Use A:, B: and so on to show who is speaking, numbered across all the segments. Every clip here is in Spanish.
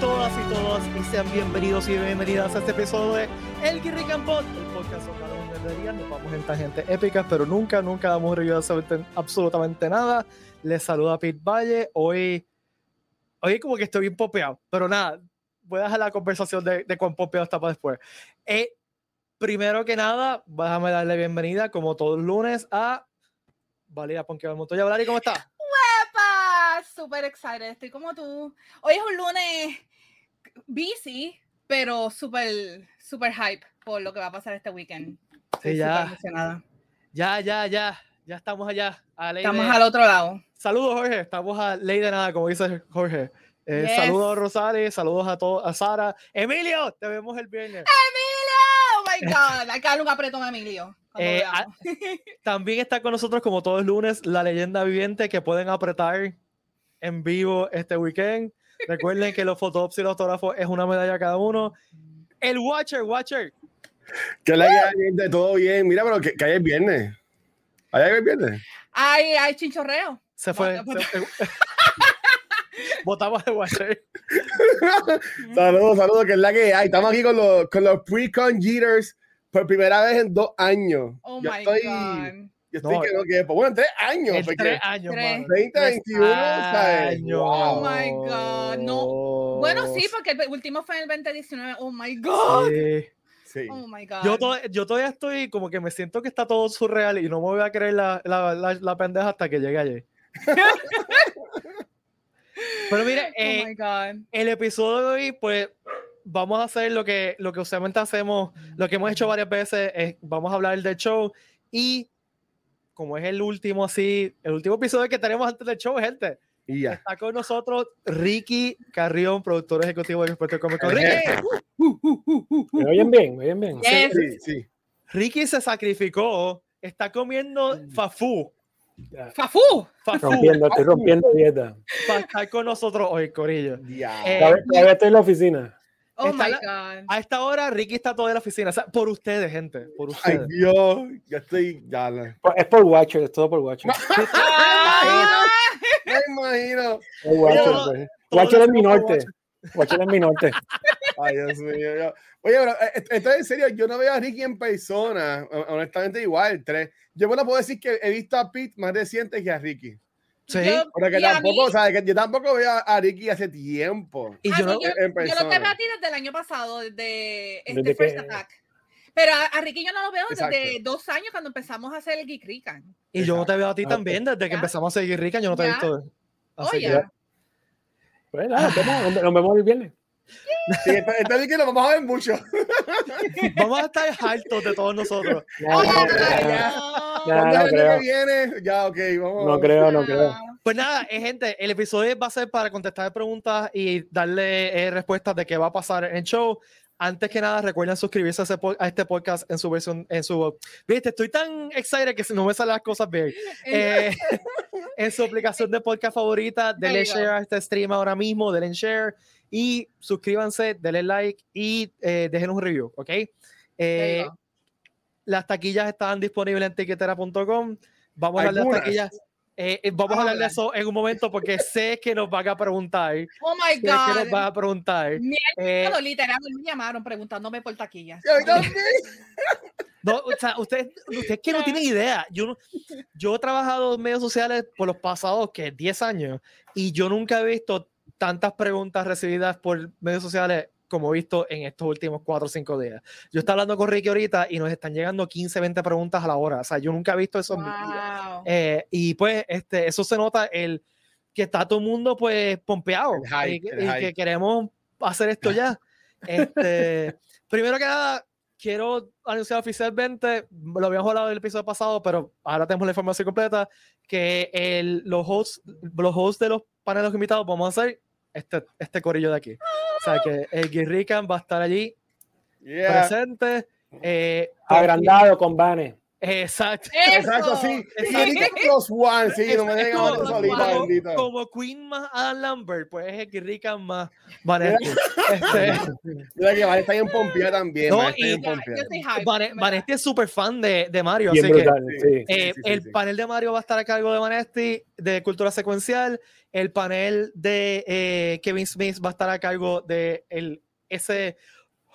A: todas y todos y sean bienvenidos y bienvenidas a este episodio de El Guirri Campot, el podcast hablamos de día, nos vamos en tangentes épicas, pero nunca, nunca damos review de absolutamente nada. Les saluda Pete Valle. Hoy, hoy como que estoy bien popeado, pero nada, voy a dejar la conversación de, de cuán popeado está para después. Eh, primero que nada, déjame darle bienvenida, como todos los lunes, a Valeria Ponqueo Montoya. Valeria, ¿cómo estás?
B: Súper excited, estoy como tú. Hoy es un lunes busy, pero súper, súper hype por lo que va a pasar este weekend. Estoy
A: Sí, ya.
B: emocionada.
A: Ya, ya, ya, ya estamos allá. A ley
B: Estamos
A: de-
B: al otro lado.
A: Saludos, Jorge. Estamos a ley de nada, como dice Jorge. Eh,
B: Yes.
A: Saludos, Rosales. Saludos a todos, a Sara. Emilio, te vemos el viernes.
B: ¡Emilio! ¡Oh, my God! Darle un apretón a Emilio.
A: Eh,
B: veamos.
A: También está con nosotros, como todos los lunes, la leyenda viviente que pueden apretar en vivo este weekend. Recuerden que los fotógrafos y los autógrafos es una medalla cada uno. El Watcher, Watcher.
C: Que la que hay, gente? todo bien. Mira, pero que, que hay el viernes. ¿Hay el viernes?
B: Hay, hay chinchorreo.
A: Se fue. Votamos al Watcher.
C: Saludos, saludos, que es la que hay. Estamos aquí con los, con los pre-con por primera vez en dos años.
B: Oh
C: yo
B: my
C: estoy,
B: God.
C: Yo estoy
A: No,
C: que no que Bueno, en tres años.
A: En
C: porque
A: tres años,
B: Tres.
A: mano.
C: 20,
A: Tres
C: 21, ¿sabes?
A: años.
B: Oh my God, no. Bueno, sí, porque el último fue en el 2019. Oh my God.
A: Sí.
C: Sí.
B: Oh my God.
A: Yo, to- yo todavía estoy como que me siento que está todo surreal y no me voy a creer la, la, la, la pendeja hasta que llegue allí. Pero mire, eh,
B: oh my God.
A: el episodio de hoy, pues vamos a hacer lo que, lo que usualmente hacemos, lo que hemos hecho varias veces, es, vamos a hablar del show y como es el último así, el último episodio que tenemos antes del show, gente,
C: Y ya.
A: está con nosotros Ricky Carrión, productor ejecutivo de Puerto Comic Con. Ricky,
C: jefe.
D: ¿Me oyen bien? ¿Me oyen bien?
B: Yes.
C: Sí, sí.
A: Ricky se sacrificó, está comiendo fafú,
D: Ya.
B: ¡Fafú!
A: fafú
D: Rompiendo, estoy rompiendo dieta.
A: para estar con nosotros hoy, Corillo.
C: Ya.
A: Eh,
D: Todavía, todavía estoy en la oficina.
B: Oh
A: Está
B: my
A: la-
B: God.
A: A esta hora, Ricky está todo en la oficina. O sea, por ustedes, gente. Por
C: Ay,
A: ustedes.
C: Dios. Ya estoy. Ya. la-
D: Es por Watcher, es todo por Watcher.
C: Me imagino.
D: Watcher, pues. Watcher
A: lo
D: es mi norte. Watcher es mi norte.
C: Ay, Dios mío. yo- Oye, pero eh, es en serio. Yo no veo a Ricky en persona. hon- Honestamente, igual. Tres. Yo bueno puedo decir que he visto a Pete más reciente que a Ricky.
A: Sí.
B: Yo-
C: Porque tampoco,
B: mí-
C: ¿sabes? Que yo tampoco veo a, Ricky hace tiempo.
A: Y yo no.
B: yo,
C: en
B: yo lo
C: persona.
B: te veo a ti desde el año pasado, desde este
D: Desde
B: First
D: que-
B: Attack. Pero a, a Ricky yo no lo veo desde dos años cuando empezamos a hacer el Geek Rican.
A: Y yo no te veo a ti
D: Ah,
A: también. Desde que
B: Ya.
A: empezamos a seguir Rica, yo no te he visto.
B: Oye,
A: que-
D: Pues nada, nos vemos, nos- nos vemos el viernes.
C: Sí, esta, esta Ricky lo vamos a ver mucho.
A: vamos a estar hartos de todos nosotros.
B: Oh,
D: ya,
B: my
D: ya. Ya, no creo.
C: que viene, ya, ok, vamos.
D: No creo, no creo.
A: Pues nada, eh, gente, el episodio va a ser para contestar preguntas y darle eh, respuestas de qué va a pasar en el show. Antes que nada, recuerden suscribirse a, a este podcast en su versión, en su... Viste, estoy tan excited que si no me salen las cosas bien. Eh, en su aplicación de podcast favorita, denle share a este stream ahora mismo, denle share y suscríbanse, denle like y eh, dejen un review, ¿ok? Eh, las taquillas están disponibles en tiquetera.com. Vamos a hablar de taquillas. eh, eh, vamos a hablar de eso en un momento porque sé que nos van a preguntar. Sé
B: Oh my
A: que nos
B: God.
A: van a preguntar.
B: Mi
A: Eh,
B: hermano, literal, me llamaron preguntándome por taquillas.
A: No, o sea, ustedes, ustedes que no tienen idea. Yo, yo he trabajado en medios sociales por los pasados que 10 años y yo nunca he visto tantas preguntas recibidas por medios sociales como he visto en estos últimos 4 o 5 días. Yo estaba hablando con Ricky ahorita y nos están llegando 15, 20 preguntas a la hora. O sea, yo nunca he visto eso en mi vida.
B: Wow.
A: Eh, y pues este, eso se nota el que está todo el mundo pues pompeado
C: El hype,
A: y, que-
C: el
A: y que queremos hacer esto ya. Este, primero que nada, quiero anunciar oficialmente, lo habíamos hablado del episodio pasado, pero ahora tenemos la información completa, que el, los, hosts, los hosts de los paneles invitados vamos a hacer este, este corillo de aquí. O sea que el Guirrican va a estar allí
C: Yeah.
A: presente. eh,
D: Agrandado con Bane.
A: Exacto.
C: Exacto, sí.
A: Exacto.
C: Que los one, sí,
A: Es-
C: no me dejen
A: como-
C: solita,
A: como,
C: bendito.
A: como Queen más Adam Lambert, pues es Rican más Vanetti. Este,
C: Mira que Vale está bien pompeada también.
A: No,
C: Vale está
A: y-
C: bien
B: Ya, yo
C: pompeada.
B: soy hype.
A: Vane-
B: en verdad.
A: Vanetti es súper fan de, de Mario,
D: Bien
A: así que
D: brutal, sí.
A: eh,
C: Sí, sí,
A: el
C: sí.
A: panel de Mario va a estar a cargo de Vanetti de cultura secuencial. El panel de eh, Kevin Smith va a estar a cargo de el, ese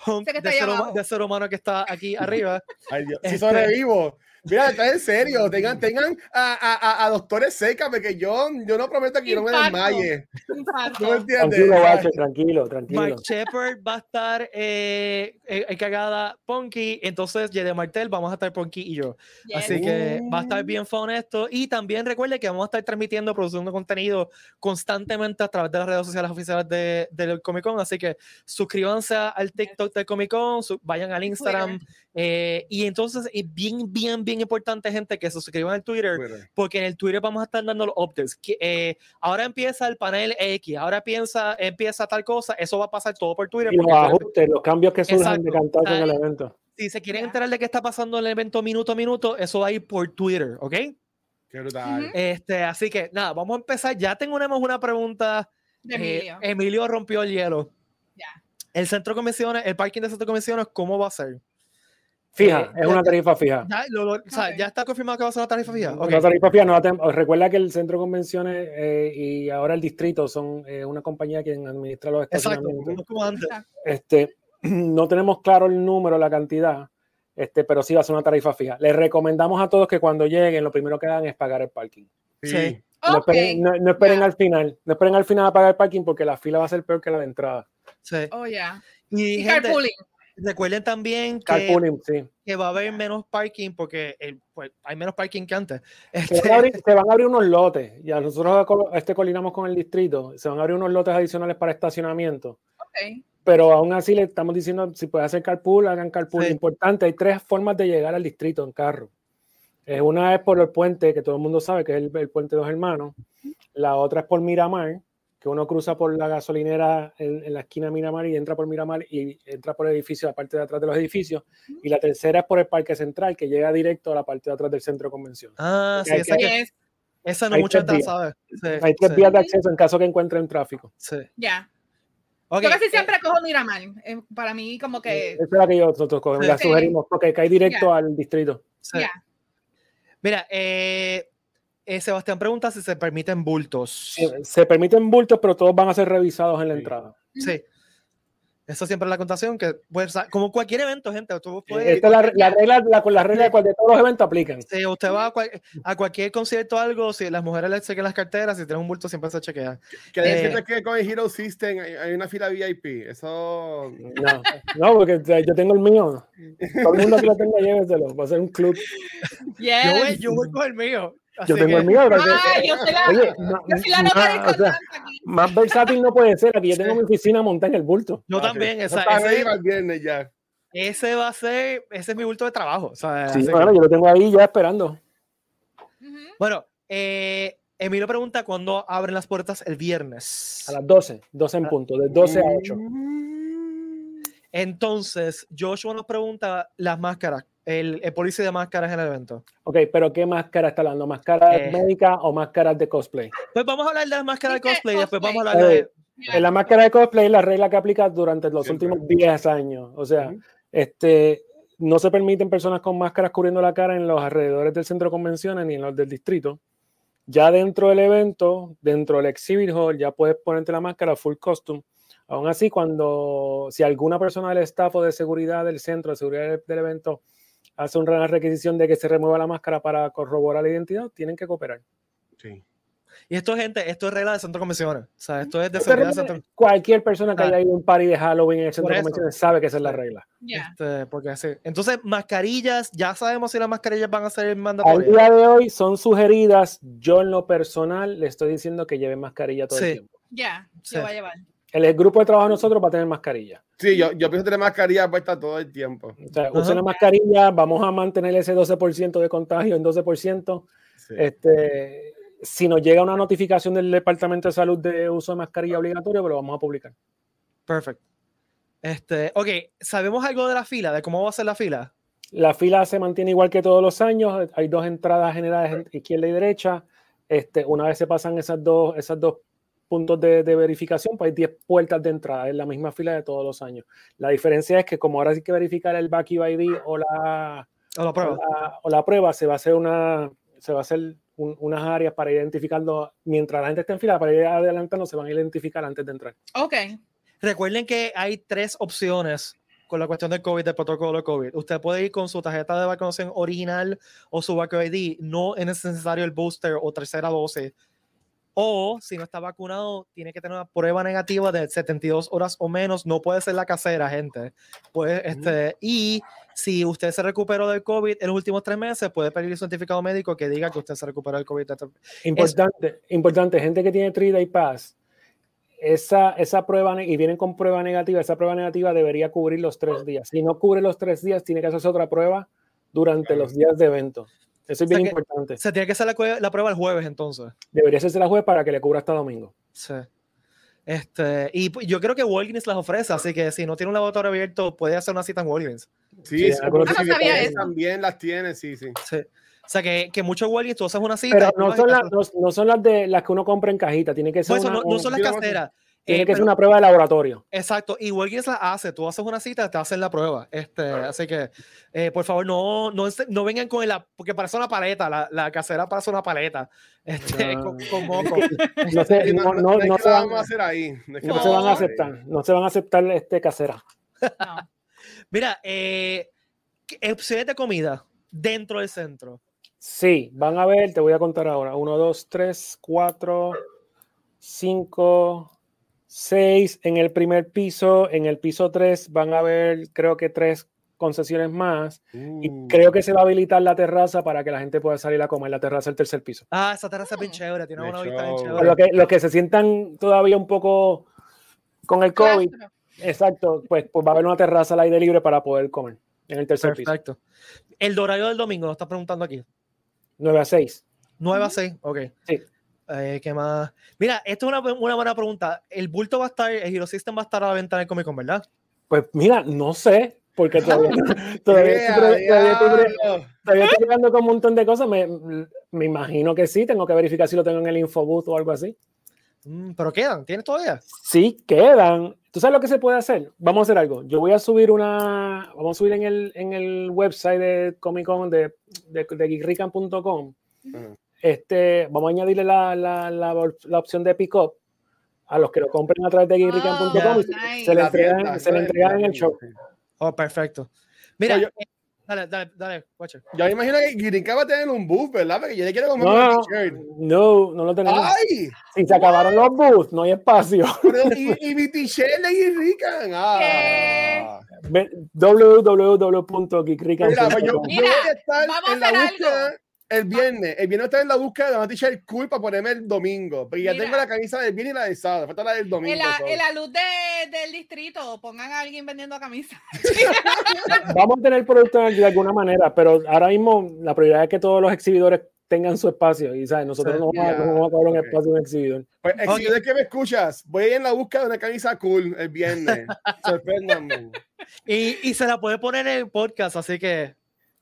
A: de ser, de ser humano que está aquí arriba.
C: Ay, Dios. Si
A: Este-
C: sobrevivo. Mira, está en serio. Tengan, tengan a, a, a, a doctores cerca, porque yo, yo no prometo que yo no me desmaye. ¿No me entiendes?
D: Tranquilo, Bache, tranquilo, tranquilo.
A: Mike Shepard va a estar eh, eh, encargada Punky. Entonces, Jede Martel, vamos a estar Punky y yo.
B: Yes.
A: Así que va a estar bien fun esto. Y también recuerde que vamos a estar transmitiendo, produciendo contenido constantemente a través de las redes sociales oficiales de, del Comic Con. Así que suscríbanse al TikTok del Comic Con, su- vayan al Instagram. Eh, y entonces, es bien, bien, bien importante, gente, que se suscriban al Twitter.
C: Twitter.
A: Porque en el Twitter vamos a estar dando los updates. Que, eh, ahora empieza el panel X, ahora piensa, empieza tal cosa. Eso va a pasar todo por Twitter.
D: Y los ajustes, los cambios que surjan de cantar en el evento.
A: si se quieren enterar de qué está pasando en el evento minuto a minuto, eso va a ir por Twitter, ¿ok?
C: Qué brutal.
A: Este, así que nada, vamos a empezar. Ya tenemos una pregunta.
B: De
A: Eh,
B: Emilio.
A: Emilio rompió el hielo.
B: Ya.
A: El centro de convenciones, el parking del centro de convenciones, ¿cómo va a ser?
D: Fija,
A: Eh,
D: es una tarifa fija.
A: Ya, lo- lo- o sea,
B: Ok.
A: ya está confirmado que va a ser una tarifa fija.
D: Una tarifa fija no Recuerda que el centro de convenciones eh, y ahora el distrito son eh, una compañía quien administra los
A: Exacto,
D: estacionamientos.
A: no como antes.
D: Este, no tenemos claro el número, la cantidad, este, pero sí va a ser una tarifa fija. Les recomendamos a todos que cuando lleguen, lo primero que hagan es pagar el parking.
A: Sí.
D: No
B: Ok.
D: esperen, no- no esperen al final, no esperen al final a pagar el parking porque la fila va a ser peor que la de entrada.
A: Sí.
B: Oh, ya.
A: Y,
B: Y
A: gente,
B: carpooling.
A: Recuerden también que,
D: Carpooling, sí.
A: que va a haber menos parking porque el- pues, hay menos parking que antes.
D: Se
A: Este,
D: van, a abrir, se van a abrir unos lotes, ya nosotros este, coordinamos con el distrito, se van a abrir unos lotes adicionales para estacionamiento, pero aún así le estamos diciendo, si pueden hacer carpool, hagan carpool.
A: Sí.
D: Importante, hay tres formas de llegar al distrito en carro. Eh, una es por el puente, que todo el mundo sabe que es el, el puente Dos Hermanos. La otra es por Miramar, que uno cruza por la gasolinera en, en la esquina de Miramar y entra por Miramar y entra por el edificio, la parte de atrás de los edificios. Y la tercera es por el Parque Central, que llega directo a la parte de atrás del centro de convención.
A: ah, sí,
D: Hay
A: esa,
D: que-
B: Yes.
A: esa no
D: hay
A: mucha
D: tres
A: gente la sabe. Sí,
D: Hay tres
A: sí,
D: vías de acceso en caso que encuentren tráfico.
A: sí.
B: Ya. Yo casi
A: eh,
B: siempre cojo Miramar. Eh, para mí, como que.
D: Esa es la que yo nosotros cogemos, la
B: Sí.
D: sugerimos, porque cae directo al distrito.
A: sí. Mira, eh, eh, Sebastián pregunta si se permiten bultos.
D: Eh, Se permiten bultos, pero todos van a ser revisados en la
C: Sí.
D: entrada.
A: Sí. Eso siempre es la contación, que puede ser- como cualquier evento, gente, tú puedes,
D: Esta es la, la regla, la, con las reglas de cual- de todos los eventos aplican.
A: si usted va a, cual- a cualquier concierto o algo, si las mujeres le chequen las carteras, si tienen un bulto siempre se chequean.
C: Que
A: Eh,
C: decirte que con el Hero System hay, hay una fila VIP. Eso.
D: No, no, porque o sea, yo tengo el mío. Todo el mundo que lo tenga, lléveselo. Va a ser un club.
B: Yes.
A: Yo, voy, yo voy con el mío.
D: Yo tengo
A: que-
D: el mío. pero-
B: Ay, yo soy la,
D: Oye,
B: yo soy la nota
D: o sea,
B: discordante aquí.
D: más versátil no puede ser. Aquí yo tengo mi oficina montada en el bulto.
A: Yo
C: Ah,
A: también,
C: el viernes ya.
A: ese va a ser, ese es mi bulto de trabajo. o sea,
D: Sí,
A: que-
D: bueno, yo lo tengo ahí ya esperando.
A: Bueno, eh, Emilio pregunta cuándo abren las puertas el viernes.
D: A las 12, 12 en punto, de 12 a 8.
A: Entonces, Joshua nos pregunta las máscaras, el, el policía de máscaras en el evento.
D: Ok, pero ¿qué máscara está hablando? ¿Máscaras
A: Eh.
D: médicas o máscaras de cosplay?
A: Pues vamos a hablar de las máscaras de cosplay, después
B: cosplay.
A: vamos a hablar de...
D: Eh, En la máscara de cosplay es la regla que aplica durante los
C: Siempre.
D: últimos 10 años. O sea,
C: Ujú.
D: este, no se permiten personas con máscaras cubriendo la cara en los alrededores del centro de convenciones ni en los del distrito. Ya dentro del evento, dentro del exhibit hall, ya puedes ponerte la máscara full costume. Aún así, cuando si alguna persona del staff o de seguridad del centro de seguridad del, del evento hace una requisición de que se remueva la máscara para corroborar la identidad, tienen que cooperar.
C: Sí.
A: Y esto, gente, esto es regla de centro convenciones. O sea, esto es de
D: Esto
A: seguridad
D: es
A: de centro
D: Cualquier persona que
A: Ah.
D: haya ido a un party de Halloween en el centro de convenciones sabe que esa es la
A: Sí.
D: regla.
B: Ya.
A: Este, porque así. Entonces, mascarillas, ya sabemos si las mascarillas van a ser
D: Al
A: mandatorias.
D: día de hoy son sugeridas. Yo en lo personal le estoy diciendo que lleven mascarilla todo
A: Sí.
D: el tiempo.
B: Ya.
A: Sí.
B: Yo voy a llevar.
D: El, el grupo de trabajo de nosotros va a tener mascarilla.
C: Sí, yo, yo pienso tener mascarilla puesta todo el tiempo.
D: O sea, usen la mascarilla, vamos a mantener ese 12% de contagio en 12%.
C: Sí.
D: Este, si nos llega una notificación del Departamento de Salud de uso de mascarilla obligatorio, pues lo vamos a publicar.
A: Perfecto. Este, ok, ¿sabemos algo de la fila, de cómo va a ser la fila?
D: La fila se mantiene igual que todos los años. Hay dos entradas generales izquierda y derecha. Este, una vez se pasan esas dos, esas dos puntos de, verificación, pues hay 10 puertas de entrada en la misma fila de todos los años. La diferencia es que como ahora sí que verificar el back ID o la,
A: o la prueba,
D: o la, prueba se va a hacer una se va a hacer unas áreas para identificarlo mientras la gente está en fila, para ir adelantando, se van a identificar antes de entrar.
B: Ok.
A: Recuerden que hay tres opciones con la cuestión del COVID, del protocolo de COVID. Usted puede ir con su tarjeta de vacunación original o su vacuna ID. No es necesario el booster o tercera dosis o si no está vacunado, tiene que tener una prueba negativa de 72 horas o menos. No puede ser la casera, gente. Pues, este, y si usted se recuperó del COVID en los últimos tres meses, puede pedir un certificado médico que diga que usted se recuperó del COVID.
D: Importante, importante, gente que tiene 3 Day Pass, esa, esa prueba, y vienen con prueba negativa, esa prueba negativa debería cubrir los tres días. Si no cubre los tres días, tiene que hacerse otra prueba durante los días de evento. Eso es bien importante.
A: Se tiene que hacer la, prueba el jueves entonces.
D: Debería hacerse la jueves para que le cubra hasta domingo.
A: Sí. Este, y yo creo que Walgreens las ofrece, así que si no tiene un laboratorio abierto, puede hacer una cita en Walgreens.
C: Sí, sí, también las tiene, sí, sí.
A: sí. O sea, que, que muchos Walgreens tú haces una cita.
D: Pero no son, las, no, son las de las que uno compra en cajita, tiene que ser.
A: Pues no, no, son las caseras.
D: Tiene eh, que ser una prueba de laboratorio.
A: Exacto, y Walgreens la hace. Tú haces una cita, te hacen la prueba. Este, así que, eh, por favor, no, no, no, vengan con el. Porque parece una paleta, la, la casera parece una paleta. Este, con, moco.
D: No, se, no, no, no se van a hacer ahí. No, se van a aceptar. No se van a aceptar este casera.
A: Mira, eh, opciones de comida dentro del centro.
D: Sí, van a ver, te voy a contar ahora. Uno, dos, tres, cuatro, cinco seis en el primer piso, en el piso tres van a haber creo que tres concesiones más y uh. creo que se va a habilitar la terraza para que la gente pueda salir a comer la terraza del tercer piso.
A: Ah, esa terraza es bien chévere, tiene una vista bien chévere.
D: Los que, los que se sientan todavía un poco con el COVID, exacto, pues, pues va a haber una terraza al aire libre para poder comer en el tercer piso. Perfecto.
A: El horario del domingo, lo está preguntando aquí.
D: 9 a 6.
A: 9 a 6, ok. Sí. Eh, ¿Qué más? Mira, esto es una, una, buena pregunta. ¿El bulto va a estar, el Hero System va a estar a la venta en el Comic Con, verdad?
D: Pues mira, no sé, porque todavía, todavía, todavía, estoy llegando con un montón de cosas. Me, me, imagino que sí, tengo que verificar si lo tengo en el Infobooth o algo así.
A: Mm, pero quedan, ¿tienes todavía?
D: Sí, quedan. ¿Tú sabes lo que se puede hacer? Vamos a hacer algo. Yo voy a subir una, vamos a subir en el, en el website de Comic Con de, de, de este, vamos a añadirle la, la, la, opción de pick up a los que lo compren a través de guirrican.com oh, se le entregan, se le entregan en el show.
A: Oh, perfecto. Mira, yo, eh, dale, dale, dale, watcher.
C: Yo me imagino que Guirrican va a tener un booth, ¿verdad? Porque yo le quiero comprar
D: no, un t-shirt. No, no lo tenemos. ¡Ay! Si se acabaron los booths, no hay espacio.
C: y, mi t-shirt de Guirrican. Ah.
D: www.geekrican.com
C: Mira, pues yo, yo voy a estar en la búsqueda el viernes. El viernes está en la búsqueda de una t-shirt cool para ponerme el domingo. Porque ya tengo la camisa del viernes y la de sábado. Falta la del domingo.
B: En la, luz del distrito, pongan a alguien vendiendo camisa.
D: Vamos a tener productos de alguna manera, pero ahora mismo la prioridad es que todos los exhibidores tengan su espacio. Y ¿sabes? nosotros no, vamos, no, vamos, a cobrar un espacio de un exhibidor.
C: Pues, exhibidor que me escuchas, voy en la búsqueda de una camisa cool el viernes. Sorpréndanme.
A: Y, y se la puede poner en el podcast, así que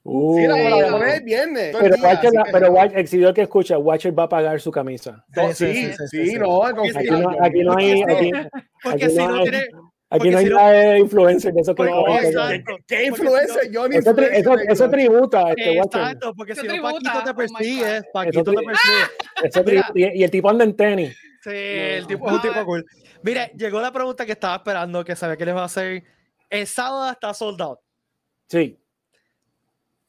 C: Uh, sí, la, voy a poner el viernes.
D: Pero, Watcher, que... pero Watcher, el seguidor que escucha, Watcher va a pagar su camisa.
C: Sí, sí, sí, no,
D: aquí no, aquí no hay. Aquí, porque si no, tiene. Aquí no hay nada de influencer de eso que no
C: ¿Qué influencer? Yo ni
D: eso, eso, eso, tributa. Este
A: Exacto, porque si no, Paquito te oh persigue. Paquito te
D: persigue. y, y, el tipo anda en tenis.
A: Sí, el tipo es un tipo cool. Mire, llegó la pregunta que estaba esperando, que sabía que les va a hacer. El sábado está soldado.
D: Sí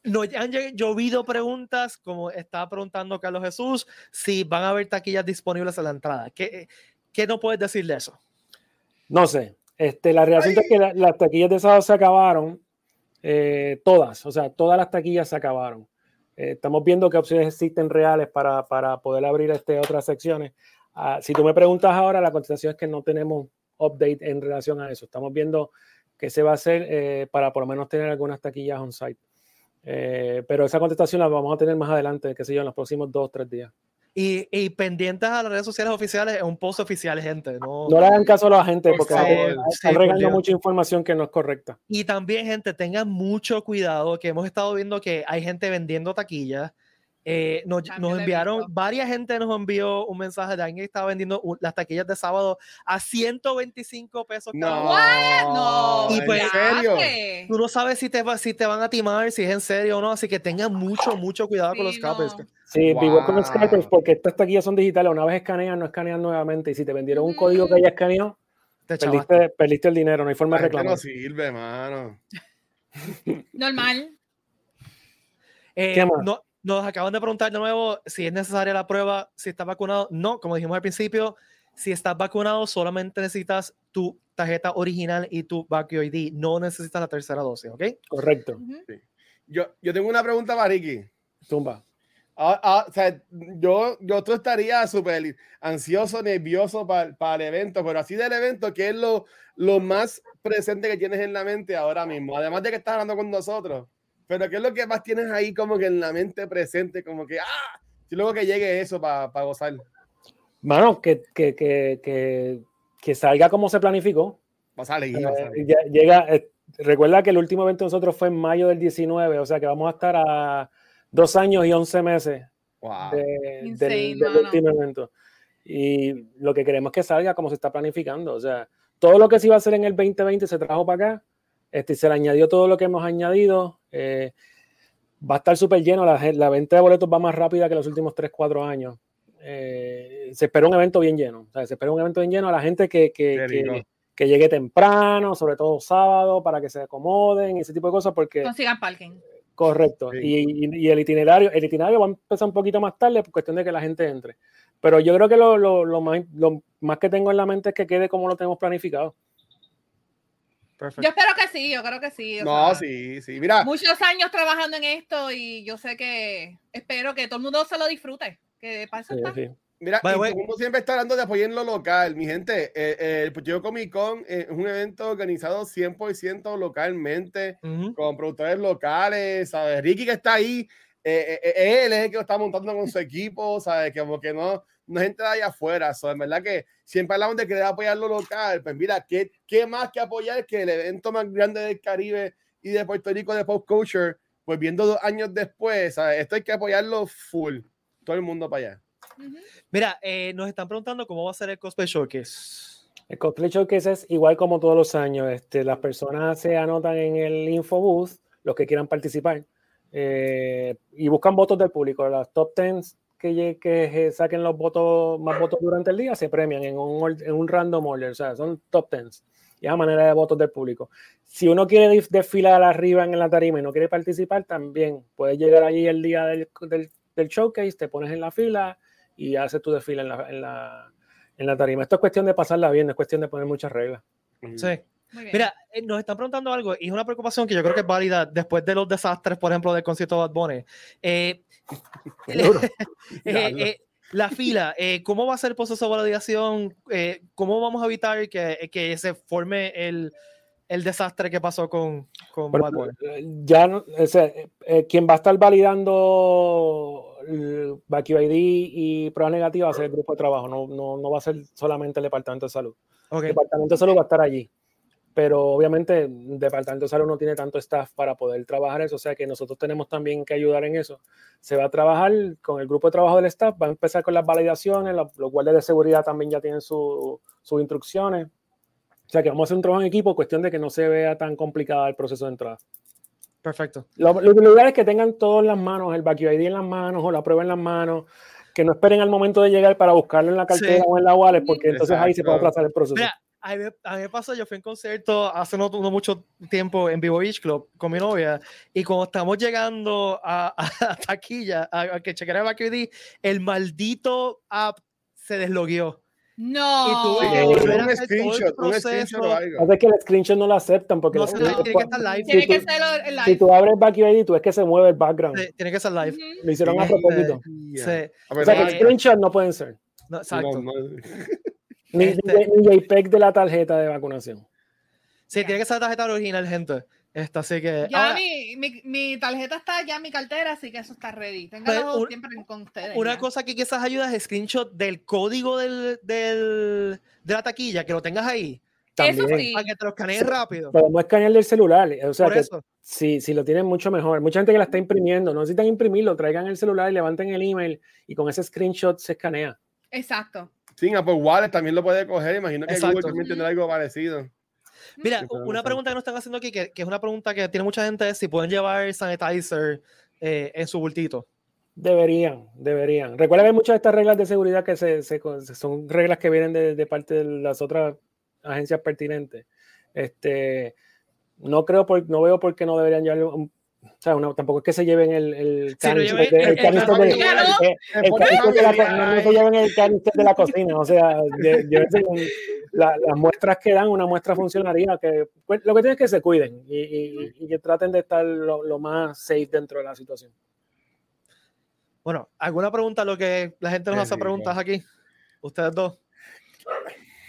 A: no han llovido preguntas, como estaba preguntando Carlos Jesús, si van a haber taquillas disponibles a la entrada. ¿Qué, qué no puedes decir de eso?
D: No sé. Este, la realidad es que las taquillas de sábado se acabaron, eh, todas, o sea, todas las taquillas se acabaron. Eh, estamos viendo qué opciones existen reales para, para poder abrir este, otras secciones. Ah, si tú me preguntas ahora, la contestación es que no tenemos update en relación a eso. Estamos viendo qué se va a hacer eh, para por lo menos tener algunas taquillas on site. Eh, pero esa contestación la vamos a tener más adelante, qué sé yo, en los próximos dos o tres días.
A: Y, y pendientes a las redes sociales oficiales, es un post oficial, gente. No,
D: No le hagan caso a la gente
C: Por
D: porque están
A: sí, por
D: regando mucha información que no es correcta.
A: Y también, gente, tengan mucho cuidado, que hemos estado viendo que hay gente vendiendo taquillas. Eh, nos, nos enviaron, varias gente nos envió un mensaje de alguien que estaba vendiendo las taquillas de sábado a 125 pesos cada
C: No?
B: No,
A: Y pues-
C: ¿en serio?
A: Tú no sabes si te, si te van a timar, si es en serio o no, así que tengan mucho, mucho cuidado con los
B: Sí, no.
D: Sí, vivo con los
C: Wow.
D: scalpers porque estas taquillas son digitales. Una vez escanean, no escanean nuevamente. Y si te vendieron un
B: Mm.
D: código que ya escaneó,
A: Te chavaste.
D: perdiste, perdiste el dinero. No hay forma de reclamar.
C: no sirve, mano.
B: Normal.
A: Eh,
D: ¿Qué más?
A: no- nos acaban de preguntar de nuevo si es necesaria la prueba, si estás vacunado. No, como dijimos al principio, si estás vacunado solamente necesitas tu tarjeta original y tu Vacue ID, no necesitas la tercera dosis, ¿ok?
D: Correcto.
B: Ujú.
C: Yo, yo tengo una pregunta para Ricky.
D: Tumba.
C: Ah, ah, o sea, yo, yo tú estaría súper ansioso, nervioso para, para el evento, pero así del evento, ¿qué es lo, lo más presente que tienes en la mente ahora mismo? Además de que estás hablando con nosotros, pero ¿qué es lo que más tienes ahí como que en la mente presente? Como que, ah, y luego que llegue eso para gozar.
D: Mano, que, que, que, que, que salga como se planificó.
C: Va a salir, va a
D: Eh,
C: salir.
D: ya- llega, eh, recuerda que el último evento de nosotros fue en mayo del 19, o sea que vamos a estar a dos años y 11 meses
C: Wow.
D: de-
B: Insane,
D: del, del último evento. Y lo que queremos es que salga como se está planificando. O sea, todo lo que se iba a hacer en el 2020 se trajo para acá. Este, se le añadió todo lo que hemos añadido. eh, va a estar súper lleno. La, venta de boletos va más rápida que los últimos 3, 4 años. Eh, se espera un evento bien lleno. O sea, se espera un evento bien lleno a la gente que, que, que- llegue temprano, sobre todo sábado, para que se acomoden y ese tipo de cosas, porque
B: Consigan parking.
D: Correcto.
C: Sí.
D: Y, y- y el itinerario, el itinerario va a empezar un poquito más tarde por cuestión de que la gente entre. Pero yo creo que lo, lo- lo más, lo más que tengo en la mente es que quede como lo tenemos planificado.
A: Perfecto.
B: Yo espero que sí, yo creo que sí. o
C: No,
B: sea,
C: sí, sí. Mira,
B: Muchos años trabajando en esto y yo sé que espero que todo el mundo se lo disfrute. Que para eso
D: Sí,
B: está.
D: sí.
C: Mira,
A: the
C: y
A: way-
C: todo el mundo siempre está hablando de apoyar en lo local. Mi gente, eh, eh, el Puerto Rico Comic Con eh, es un evento organizado 100% localmente,
A: Ujú.
C: con productores locales, ¿sabes? Ricky que está ahí, eh, eh, eh, él es el que lo está montando con su equipo, ¿sabes? Que Como que no, no es gente de allá afuera, so, en verdad que siempre hablamos de querer apoyar lo local, pues mira, ¿qué, qué más que apoyar que el evento más grande del Caribe y de Puerto Rico de Pop Culture, pues viendo dos años después, ¿sabes? Esto hay que apoyarlo full, todo el mundo para allá.
A: Mira, eh, nos están preguntando cómo va a ser el cosplay showcase.
D: El cosplay showcase es igual como todos los años. Este, las personas se anotan en el info booth, los que quieran participar, eh, y buscan votos del público. Las top 10 que, que eh, saquen los votos, más votos durante el día se premian en un, en un random order. O sea, son top 10. Y a manera de votos del público. Si uno quiere desfilar arriba en la tarima y no quiere participar, también puedes llegar allí el día del, del, showcase, te pones en la fila y haces tu desfile en la, en la, en la tarima. Esto es cuestión de pasarla bien, es cuestión de poner muchas reglas.
A: Sí. Mira, eh, nos están preguntando algo y es una preocupación que yo creo que es válida después de los desastres, por ejemplo, del concierto de Bad Bunny. Eh, eh, eh, la fila, eh, ¿cómo va a ser el proceso de validación? Eh, ¿Cómo vamos a evitar que, que se forme el, el desastre que pasó con, con
D: Pero,
A: Bad Bunny?
D: ya no- eh, eh, quien va a estar validando el ID y pruebas negativas va a ser el grupo de trabajo, no, no, no va a ser solamente el Departamento de Salud. El Departamento de Salud va a estar allí. Pero obviamente el Departamento de Salud no tiene tanto staff para poder trabajar eso, o sea que nosotros tenemos también que ayudar en eso. Se va a trabajar con el grupo de trabajo del staff, va a empezar con las validaciones, los, los guardias de seguridad también ya tienen su- sus instrucciones. O sea que vamos a hacer un trabajo en equipo, cuestión de que no se vea tan complicado el proceso de entrada.
A: perfecto.
D: Lo, lo ideal es que tengan todo en las manos, el Vacuum ID en las manos o la prueba en las manos, que no esperen al momento de llegar para buscarlo en la cartera
A: Sí.
D: o en la wallet, porque entonces ahí se puede
C: Exacto.
D: atrasar el proceso.
A: Mira, a mí, a mí me pasó, yo fui a un concierto hace no, no mucho tiempo en Vivo Beach Club con mi novia y cuando estamos llegando a, a taquilla, a, a que chequeara el Back ID, el maldito app se deslogueó.
B: No.
A: Y tuve
C: Sí,
A: que
D: Eh,
A: volver a
C: un
A: hacer todo el
C: screenshot, un
A: proceso.
C: screenshot o algo.
D: Pasa es que el screenshot no lo aceptan porque
A: No se tiene que estar live.
B: Tiene
D: si,
B: que
D: tú,
B: ser el live.
D: si tú abres Vacuum ID, tú es que se mueve el background.
A: Sí, tiene que ser live.
D: Lo hicieron a propósito.
A: Sí,
D: O sea que screenshot no pueden ser.
A: no, exacto.
C: no, no.
D: Ni,
A: Este-
D: ni- JPEG de la tarjeta de vacunación.
A: Sí, tiene que ser la tarjeta original, gente. Esta, así que.
B: Ya
A: ahora,
B: mi, mi, mi tarjeta está ya en mi cartera, así que eso está ready.
A: Pues,
B: Téngalo
A: un-
B: siempre con ustedes.
A: una
B: ya.
A: cosa que quizás ayuda es screenshot del código del, del- de la taquilla, que lo tengas ahí,
B: Eso
D: También.
B: sí.
A: para que te lo escanees
D: Sí.
A: rápido.
D: Podemos escanear del celular. O sea,
A: Por
D: que
A: eso.
D: si, si lo tienen mucho mejor. Mucha gente que la está imprimiendo, no necesitan imprimirlo, traigan el celular y levanten el email y con ese screenshot se escanea.
B: Exacto.
C: Sí, Apple Wallet también lo puede coger. Imagino que
A: Exacto.
C: Google también tendrá algo parecido.
A: Mira, una pregunta que nos están haciendo aquí, que, que es una pregunta que tiene mucha gente, es si pueden llevar sanitizer eh, en su bultito.
D: Deberían, deberían. Recuerda que hay muchas de estas reglas de seguridad que se, se son reglas que vienen de, de parte de las otras agencias pertinentes. Este, no creo, por, no veo por qué no deberían llevar un, o sea, tampoco es que se lleven el, el canister de- el
A: el-
D: canister de- la cocina, o sea, la- las muestras que dan, una muestra funcionaría, que pues, lo que tienen es que se cuiden y, y- y que traten de estar lo, lo más safe dentro de la situación.
A: Bueno, ¿alguna pregunta? Lo que la gente nos hace preguntas aquí. Ustedes dos.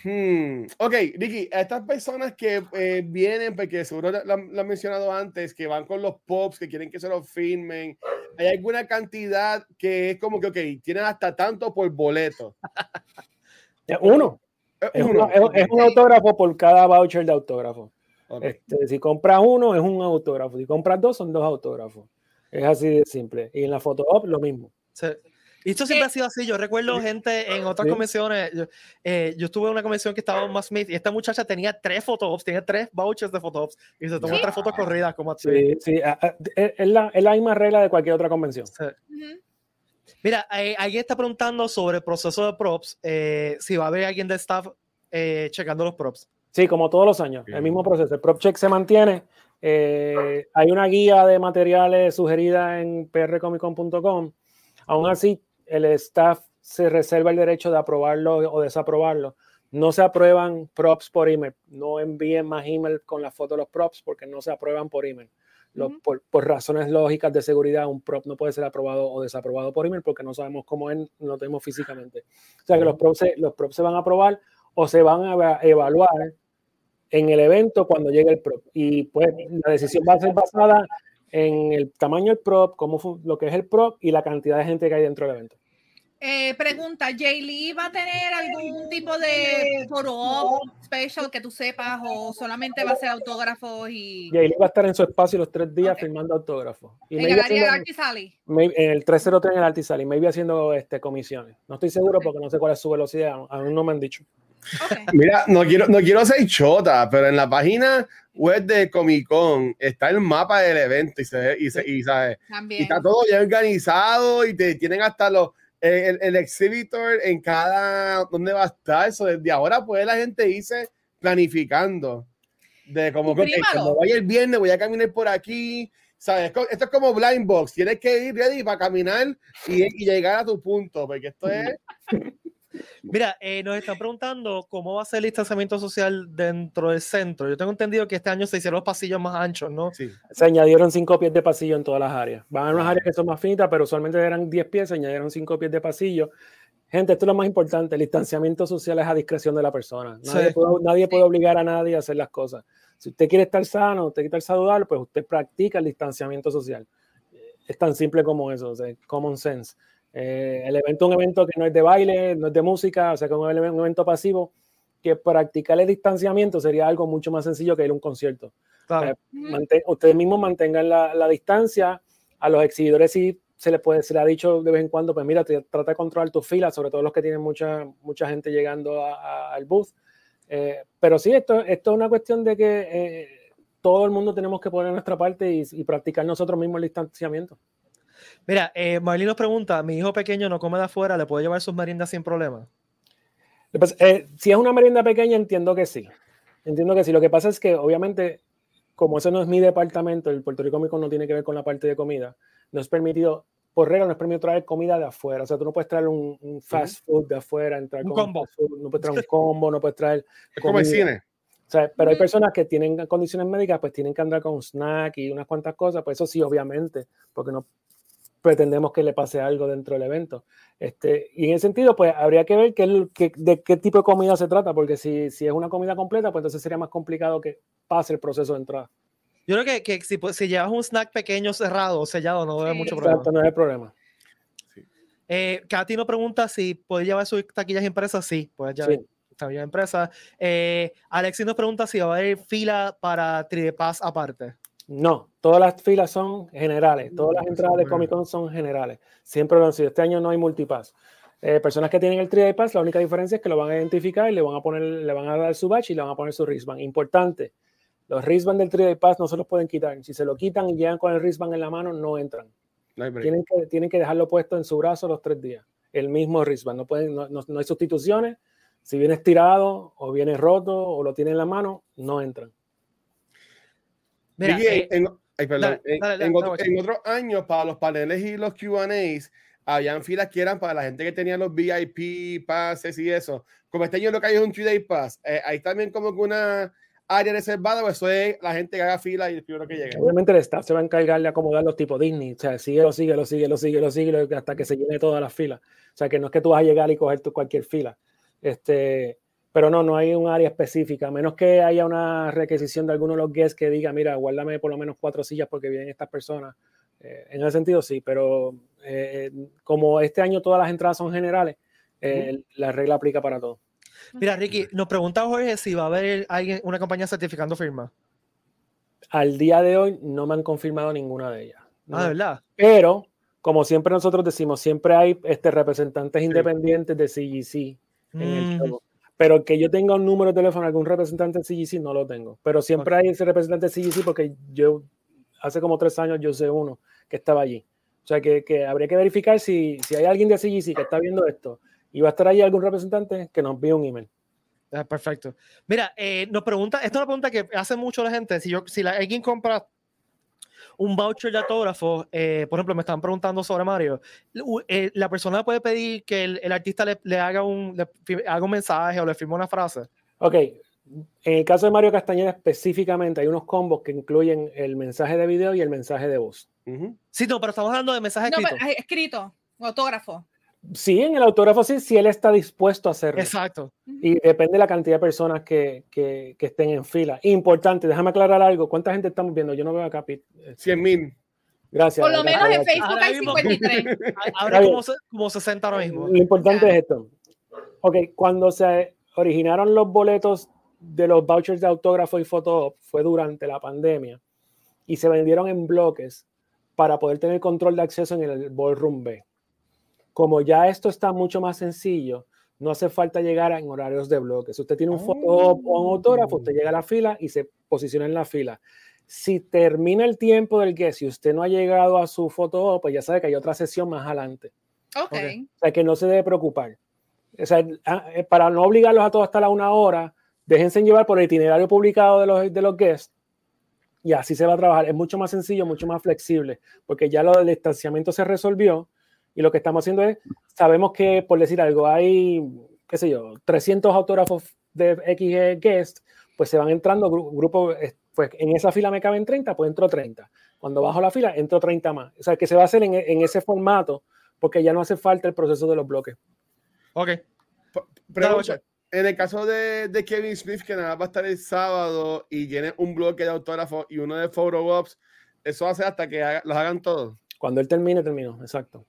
C: Hmm, Ok, Ricky, a estas personas que eh, vienen, porque seguro lo, han- lo han mencionado antes, que van con los pops, que quieren que se los firmen, ¿hay alguna cantidad que es como que, ok, tienen hasta tanto por boleto?
D: Uno, Es,
C: uno.
D: una- es- es un autógrafo por cada voucher de autógrafo. Este, si compras uno, es un autógrafo. Si compras dos, son dos autógrafos. Es así de simple. Y en la foto op, lo mismo.
A: Sí. Y esto siempre
B: Eh,
A: ha sido así. Yo recuerdo gente en otras
D: Sí.
A: convenciones. Yo, eh, yo estuve en una convención que estaba en Matt Smith y esta muchacha tenía tres photops, tenía tres vouchers de photops y se tomó
B: Sí.
A: tres fotos corridas como Smith.
D: Sí, sí. a- Es, la, es la misma regla de cualquier otra convención.
A: Sí.
B: Ujú.
A: Mira, eh, alguien está preguntando sobre el proceso de props, eh, si va a haber alguien de staff eh, checando los props.
D: Sí, como todos los años. El mismo proceso. El prop check se mantiene. Eh, hay una guía de materiales sugerida en prcomiccon.com. Aún así, el staff se reserva el derecho de aprobarlo o desaprobarlo. No se aprueban props por email. No envíen más email con la foto de los props porque no se aprueban por email. Lo-
B: Ujú.
D: por, por razones lógicas de seguridad, un prop no puede ser aprobado o desaprobado por email porque no sabemos cómo es, no lo tenemos físicamente. O sea que los props, se, los props se van a aprobar o se van a eva- evaluar en el evento cuando llegue el prop. Y pues la decisión va a ser basada en el tamaño del prop, cómo lo que es el prop y la cantidad de gente que hay dentro del evento.
B: Eh, pregunta, ¿Jay Lee va a tener algún tipo de op special que tú sepas o solamente va a ser autógrafos y
D: ahí va a estar en su espacio los tres días
B: Ok.
D: firmando autógrafos. Y
B: en
D: maybe
B: el área
D: maybe- en el 303 en el Artisal y maybe haciendo este, comisiones. No estoy seguro porque no sé cuál es su velocidad, aún no me han dicho.
B: Ok.
C: Mira, no quiero, no quiero ser chota, pero en la página web de Comic Con está el mapa del evento y se y, se- y, ¿sabes? y está todo ya organizado y te tienen hasta los el, el exhibitor en cada donde va a estar. Eso desde ahora puede la gente irse planificando. De como que ok,
B: Imprímalo.
C: cuando vaya el viernes voy a caminar por aquí. ¿Sabes? Esto es como blind box. Tienes que ir ready para caminar y, y llegar a tu punto. Porque esto es.
A: Mira, eh, nos están preguntando cómo va a ser el distanciamiento social dentro del centro. Yo tengo entendido que este año se hicieron los pasillos más anchos, ¿no?
C: Sí.
D: Se añadieron cinco pies de pasillo en todas las áreas. Van a unas áreas que son más finitas, pero usualmente eran 10 pies, se añadieron cinco pies de pasillo. Gente, esto es lo más importante, el distanciamiento social es a discreción de la persona. Nadie,
A: Sí.
D: puede, nadie puede obligar a nadie a hacer las cosas. Si usted quiere estar sano, usted quiere estar saludable, pues usted practica el distanciamiento social. Es tan simple como eso, o sea, common sense. Eh, el evento es un evento que no es de baile, no es de música, o sea, que es un, evento pasivo, que practicar el distanciamiento sería algo mucho más sencillo que ir a un concierto.
A: Claro.
D: Eh, ustedes mismos mantengan la, la distancia. A los exhibidores sí se les puede, se le ha dicho de vez en cuando, pues mira, te- trata de controlar tus filas, sobre todo los que tienen mucha, mucha gente llegando a- a- al booth. Eh, pero sí, esto, esto es una cuestión de que eh, todo el mundo tenemos que poner nuestra parte y, y practicar nosotros mismos el distanciamiento.
A: Mira, eh, Marlene nos pregunta, mi hijo pequeño no come de afuera, ¿le puedo llevar sus meriendas sin problema?
D: Pues, eh, si es una merienda pequeña, entiendo que sí. Entiendo que sí. Lo que pasa es que, obviamente, como ese no es mi departamento, el Puerto Rico no tiene que ver con la parte de comida, no es permitido, por regla, no es permitido traer comida de afuera. O sea, tú no puedes traer un, un fast food de afuera, entrar
A: Un
D: con
A: combo.
D: food, no puedes traer un combo, no puedes traer.
C: Es como el cine.
D: O sea, pero hay personas que tienen condiciones médicas, pues tienen que andar con un snack y unas cuantas cosas, pues eso sí, obviamente, porque no pretendemos que le pase algo dentro del evento. Este, y en ese sentido, pues habría que ver qué, es qué- de qué tipo de comida se trata, porque si, si es una comida completa, pues entonces sería más complicado que pase el proceso de entrada.
A: Yo creo que, que si, pues, si llevas un snack pequeño cerrado, sellado, no debe
B: Sí.
A: mucho problema.
D: Exacto, no hay problema.
A: Eh, Katy nos pregunta si puede llevar sus taquillas impresas. Sí, puedes llevar
D: Sí.
A: taquillas impresas. Eh, Alexis nos pregunta si va a haber fila para 3D Pass aparte.
D: No, todas las filas son generales, todas las entradas de Comic Con son generales. Siempre lo han sido. Este año no hay multipass. Eh, personas que tienen el 3D Pass, la única diferencia es que lo van a identificar y le van a poner, le van a dar su badge y le van a poner su wristband. Importante, los wristband del 3D Pass no se los pueden quitar. Si se lo quitan y llegan con el wristband en la mano, no entran.
C: No.
D: Tienen que, tienen que dejarlo puesto en su brazo los tres días. El mismo wristband. No, pueden, no, no- no hay sustituciones. Si viene estirado o viene roto o lo tiene en la mano, no entran.
A: Mira,
C: Vicky,
A: eh,
C: en, ay, perdón,
A: dale,
C: en-
A: dale,
C: en
A: dale,
C: otro-
A: dale,
C: en otros años, para los paneles y los QAs, habían filas que eran para la gente que tenía los VIP, pases y eso. Como este año lo que hay es un two-day pass, eh, hay también como que una área reservada, o eso es la gente que haga fila y el primero que llegue.
D: Obviamente el staff se va a encargar de acomodar los tipos Disney. O sea, síguelo, síguelo, síguelo, síguelo, síguelo hasta que se llene toda la fila. O sea, que no es que tú vas a llegar y coger tu cualquier fila. Este, pero no, no hay un área específica, a menos que haya una requisición de alguno de los guests que diga, mira, guárdame por lo menos cuatro sillas porque vienen estas personas. Eh, en ese sentido, sí, pero eh, como este año todas las entradas son generales, eh, la regla aplica para todos.
A: mira, Ricky, nos pregunta Jorge si va a haber alguien, una compañía certificando firma.
D: Al día de hoy no me han confirmado ninguna de ellas.
A: Ah, de
D: No.
A: verdad.
D: Pero, como siempre nosotros decimos, siempre hay este, representantes independientes de CGC en el show. Pero que yo tenga un número de teléfono de algún representante de CGC, no lo tengo. Pero siempre hay ese representante de CGC porque yo, hace como tres años, yo sé uno que estaba allí. O sea, que, que habría que verificar si, si hay alguien de CGC que está viendo esto y va a estar ahí algún representante, que nos envíe un email.
A: ah, perfecto. Mira, eh, nos pregunta, esta es una pregunta que hace mucho la gente. Si, yo, si la- alguien compra un voucher de autógrafo, eh, por ejemplo, me están preguntando sobre Mario, eh, la persona puede pedir que el, el artista le, le haga un, le haga un mensaje o le firme una frase.
D: Ok, en el caso de Mario Castañeda específicamente hay unos combos que incluyen el mensaje de video y el mensaje de voz.
C: Ujú.
A: Sí, no, pero estamos hablando de mensajes
B: No, pero,
A: escritos.
B: ay, escrito, autógrafo.
D: Sí, en el autógrafo sí, si él está dispuesto a hacerlo.
A: Exacto.
D: Y depende de la cantidad de personas que, que- que estén en fila. Importante, déjame aclarar algo. ¿Cuánta gente estamos viendo? Yo no veo acá, Pete. Eh,
C: 100 mil.
D: Gracias.
B: Por lo
D: gracias,
B: menos en. Facebook
A: Ahora
B: hay
A: mismo-
B: 53.
A: Ahora como, como 60 ahora mismo.
D: Lo importante es esto. Ok, cuando se originaron los boletos de los vouchers de autógrafo y foto fue durante la pandemia y se vendieron en bloques para poder tener control de acceso en el Ballroom B. Como ya esto está mucho más sencillo, no hace falta llegar en horarios de bloques. Si usted tiene un foto o un autógrafo, usted llega a la fila y se posiciona en la fila. Si termina el tiempo del guest y usted no ha llegado a su foto, pues ya sabe que hay otra sesión más adelante.
B: Ok.
A: Ok.
D: O sea, que no se debe preocupar. O sea, ah, eh, para no obligarlos a todos a estar a una hora, déjense llevar por el itinerario publicado de los, de los guests y así se va a trabajar. Es mucho más sencillo, mucho más flexible, porque ya lo del distanciamiento se resolvió y lo que estamos haciendo es, sabemos que, por decir algo, hay, qué sé yo, 300 autógrafos de X guest, pues se van entrando gru- grupos, eh, pues en esa fila me caben 30, pues entro 30. Cuando bajo la fila, entro 30 más. O sea, que se va a hacer en, en ese formato, porque ya no hace falta el proceso de los bloques.
A: Ok.
C: Pregunta, en el caso de, de Kevin Smith, que nada va a estar el sábado y tiene un bloque de autógrafos y uno de photo ops, eso ser hasta que haga- los hagan todos.
D: Cuando él termine, terminó, exacto.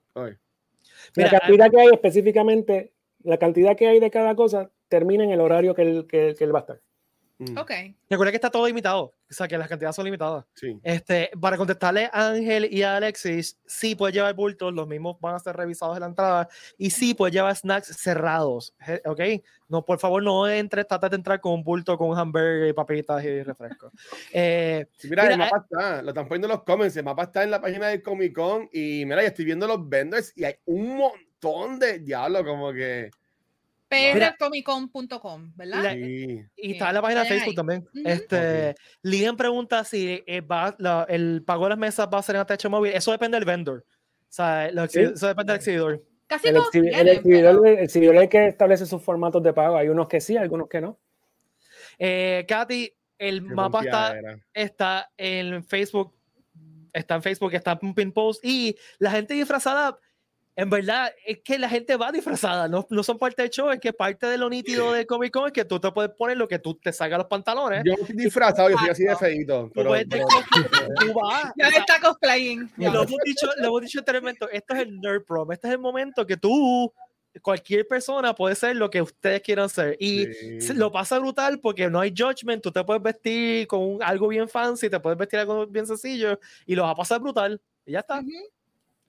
A: Mira,
D: la cantidad que hay específicamente, la cantidad que hay de cada cosa, termina en el horario que él, que, que él va a estar.
C: Mm,
B: Ok.
A: Recuerda que está todo limitado. O sea, que las cantidades son limitadas.
C: Sí.
A: Este, para contestarle a Ángel y a Alexis, sí puedes llevar bultos, los mismos van a ser revisados en la entrada y sí puedes llevar snacks cerrados, ¿ok? No, por favor, no entres, trata de entrar con un bulto con hamburger y papitas y refresco. Eh,
C: Mira,
A: Mira,
C: el mapa está, lo están poniendo en los comments, el mapa está en la página del Comic Con y mira, ya estoy viendo los vendors y hay un montón de diablo, como que...
B: prcomicon.com, ¿verdad?
A: La-
C: Sí.
A: y está en la página de Facebook
B: ahí.
A: también.
B: Ujú.
A: Este, Liam pregunta si eh, va, la- el pago de las mesas va a ser en ATH móvil. Eso depende del vendor. O sea, lo
D: Sí.
A: eso depende del exhibidor.
B: Casi
D: El, exhibi- el exhibidor,
B: pero-
D: el exhibidor es el que establece sus formatos de pago. Hay unos que sí, algunos que no.
A: Eh, Katy, el
C: Qué
A: mapa está, está en Facebook, está en Facebook, está en Pin Post y la gente disfrazada en verdad es que la gente va disfrazada, no, no son parte del show, es que parte de lo nítido de Comic Con es que tú te puedes poner lo que tú te salga los pantalones.
C: Yo estoy disfrazado, yo estoy así de feíto.
A: Tú,
C: Pero, pero-
A: tú vas.
B: Ya
A: o sea,
B: está cosplaying.
A: lo hemos dicho, lo hemos dicho anteriormente, esto es el Nerd Prom, este es el momento que tú, cualquier persona puede ser lo que ustedes quieran ser. Y
C: Sí.
A: lo pasa brutal porque no hay judgment, tú te puedes vestir con un- algo bien fancy, te puedes vestir algo bien sencillo y lo vas a pasar brutal. Y ya está.
B: Ujú.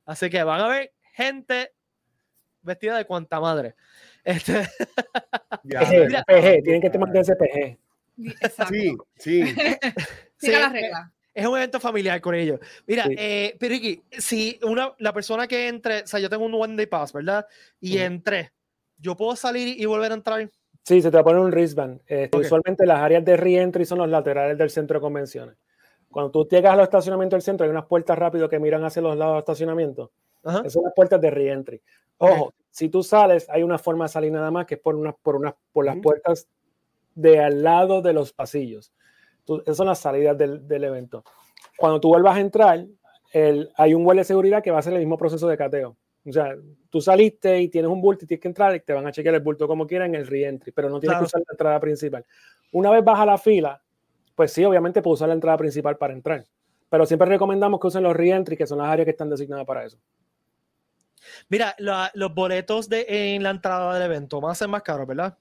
A: Así que van a ver gente vestida de cuanta madre. Este,
C: Ya,
D: PG,
A: mira.
D: PG, tienen que mantenerse PG.
B: Exacto.
C: Sí, sí.
B: Siga
A: sí,
B: las reglas.
A: es un evento familiar con ellos. Mira,
D: Sí.
A: eh, pero Ricky, si una, la persona que entre, o sea, yo tengo un One Day Pass, ¿verdad? Y
D: Ujú.
A: entré, ¿yo puedo salir y volver a entrar?
D: Sí, se te va a poner un wristband. Este,
A: Ok.
D: Usualmente las áreas de re-entry son los laterales del centro de convenciones. Cuando tú llegas a los estacionamientos del centro, hay unas puertas rápido que miran hacia los lados del estacionamiento.
A: Ajá.
D: Esas son las puertas de re-entry. Ojo, si tú sales, hay una forma de salir nada más que es por, unas por, unas por las puertas de al lado de los pasillos. Tú- esas son las salidas del, del evento. Cuando tú vuelvas a entrar, el- hay un guardia de seguridad que va a hacer el mismo proceso de cateo. O sea, tú saliste y tienes un bulto y tienes que entrar y te van a chequear el bulto como quieran en el re-entry, pero no tienes
A: Claro.
D: que usar la entrada principal. Una vez baja la fila, pues sí, obviamente puedes usar la entrada principal para entrar. Pero siempre recomendamos que usen los re-entry, que son las áreas que están designadas para eso.
A: Mira, la- los boletos de, en la entrada del evento van a ser más caros, ¿verdad?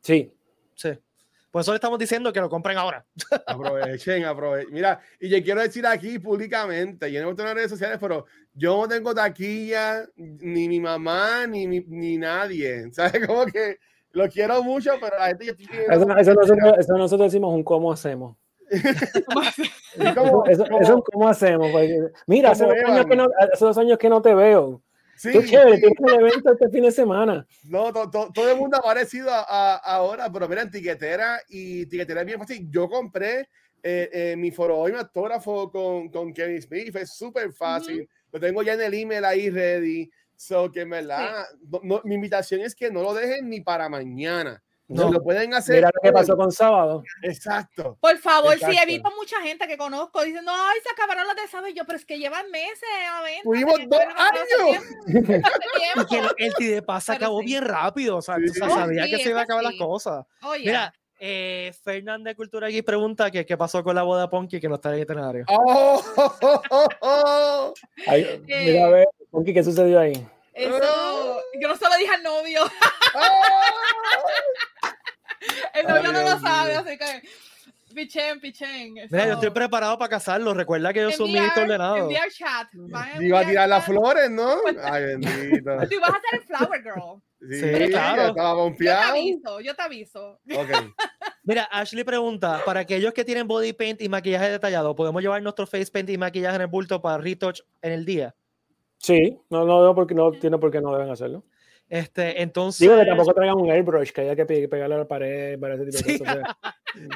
D: Sí,
A: Sí. Por eso le estamos diciendo que lo compren ahora.
C: Aprovechen, aprovechen. Mira, y yo quiero decir aquí públicamente, yo no tengo redes sociales, pero yo no tengo taquilla, ni mi mamá, ni, mi- ni nadie. ¿Sabes? Como que lo quiero mucho, pero la gente.
D: Eso, eso nosotros, eso nosotros decimos un cómo hacemos.
C: Y como-
D: Eso, eso
C: como-
D: es un cómo hacemos. porque, mira, hace
C: como
D: dos, años que no, hace dos años que no te veo.
C: Sí,
D: Qué chévere,
C: sí.
D: tienes el evento este fin de semana.
C: No, to- to- todo el mundo ha parecido a, a- ahora, pero mira, en tiquetera y tiquetera es bien fácil. Yo compré eh, eh, mi foro hoy, mi autógrafo con, con Kevin Smith, fue súper fácil. Lo tengo ya en el email ahí ready. So que en verdad, no- no- mi invitación es que no lo dejen ni para mañana. No,
A: No.
C: lo pueden hacer.
D: Mira lo que pasó con sábado.
C: Exacto.
B: Por favor, sí, he
C: Exacto.
B: visto mucha gente que conozco diciendo, ay, se acabaron las de sábado. Y yo, pero es que llevan meses a ver.
C: Tuvimos dos años.
A: Y que el, Pass se acabó
B: sí.
A: bien rápido. O sea,
C: Sí.
A: tú sa-
C: Oh,
A: sabía que se iba a
B: eso
A: acabar las cosas.
B: Oye,
A: Mira, eh, Fernández Cultura aquí pregunta que qué pasó con la boda de Ponky que no está en el itinerario.
C: Oh, oh, oh, oh, oh.
D: Ay, mira, a ver, Ponky, ¿qué sucedió ahí?
B: eso, yo no se lo dije al novio. El novio
C: Ay,
B: no lo sabe, así que. Pichen, pichen.
A: Mira, yo estoy preparado para casarlo. Recuerda que yo soy un ministro ordenado.
B: enviar chat.
C: Iba a tirar las flores, ¿no? Ay, bendito.
B: Tú vas a ser el flower girl.
C: Sí,
A: Sí, claro.
C: estaba
B: Yo te aviso, yo te aviso.
C: Ok.
A: Mira, Ashley pregunta, para aquellos que tienen body paint y maquillaje detallado, ¿podemos llevar nuestro face paint y maquillaje en el bulto para retouch en el día?
D: Sí, no, no veo por qué no tiene por qué no deben hacerlo.
A: Este, entonces...
D: Digo que tampoco traigan un airbrush que haya que pe- pegarle a la pared para ese tipo de
A: Sí.
D: cosas.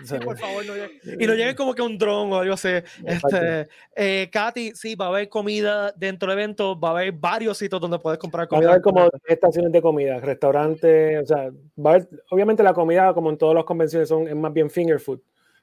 D: o sea, o
A: Sí, por favor, no lleguen- Y no lleguen como que un dron o algo así. Este, eh, Katy, sí, va a haber comida dentro del evento, va a haber varios sitios donde puedes comprar
D: Van a
A: comida.
D: haber como estaciones de comida, restaurantes, o sea, va a haber, obviamente la comida, como en todas las convenciones, son, es más bien finger food,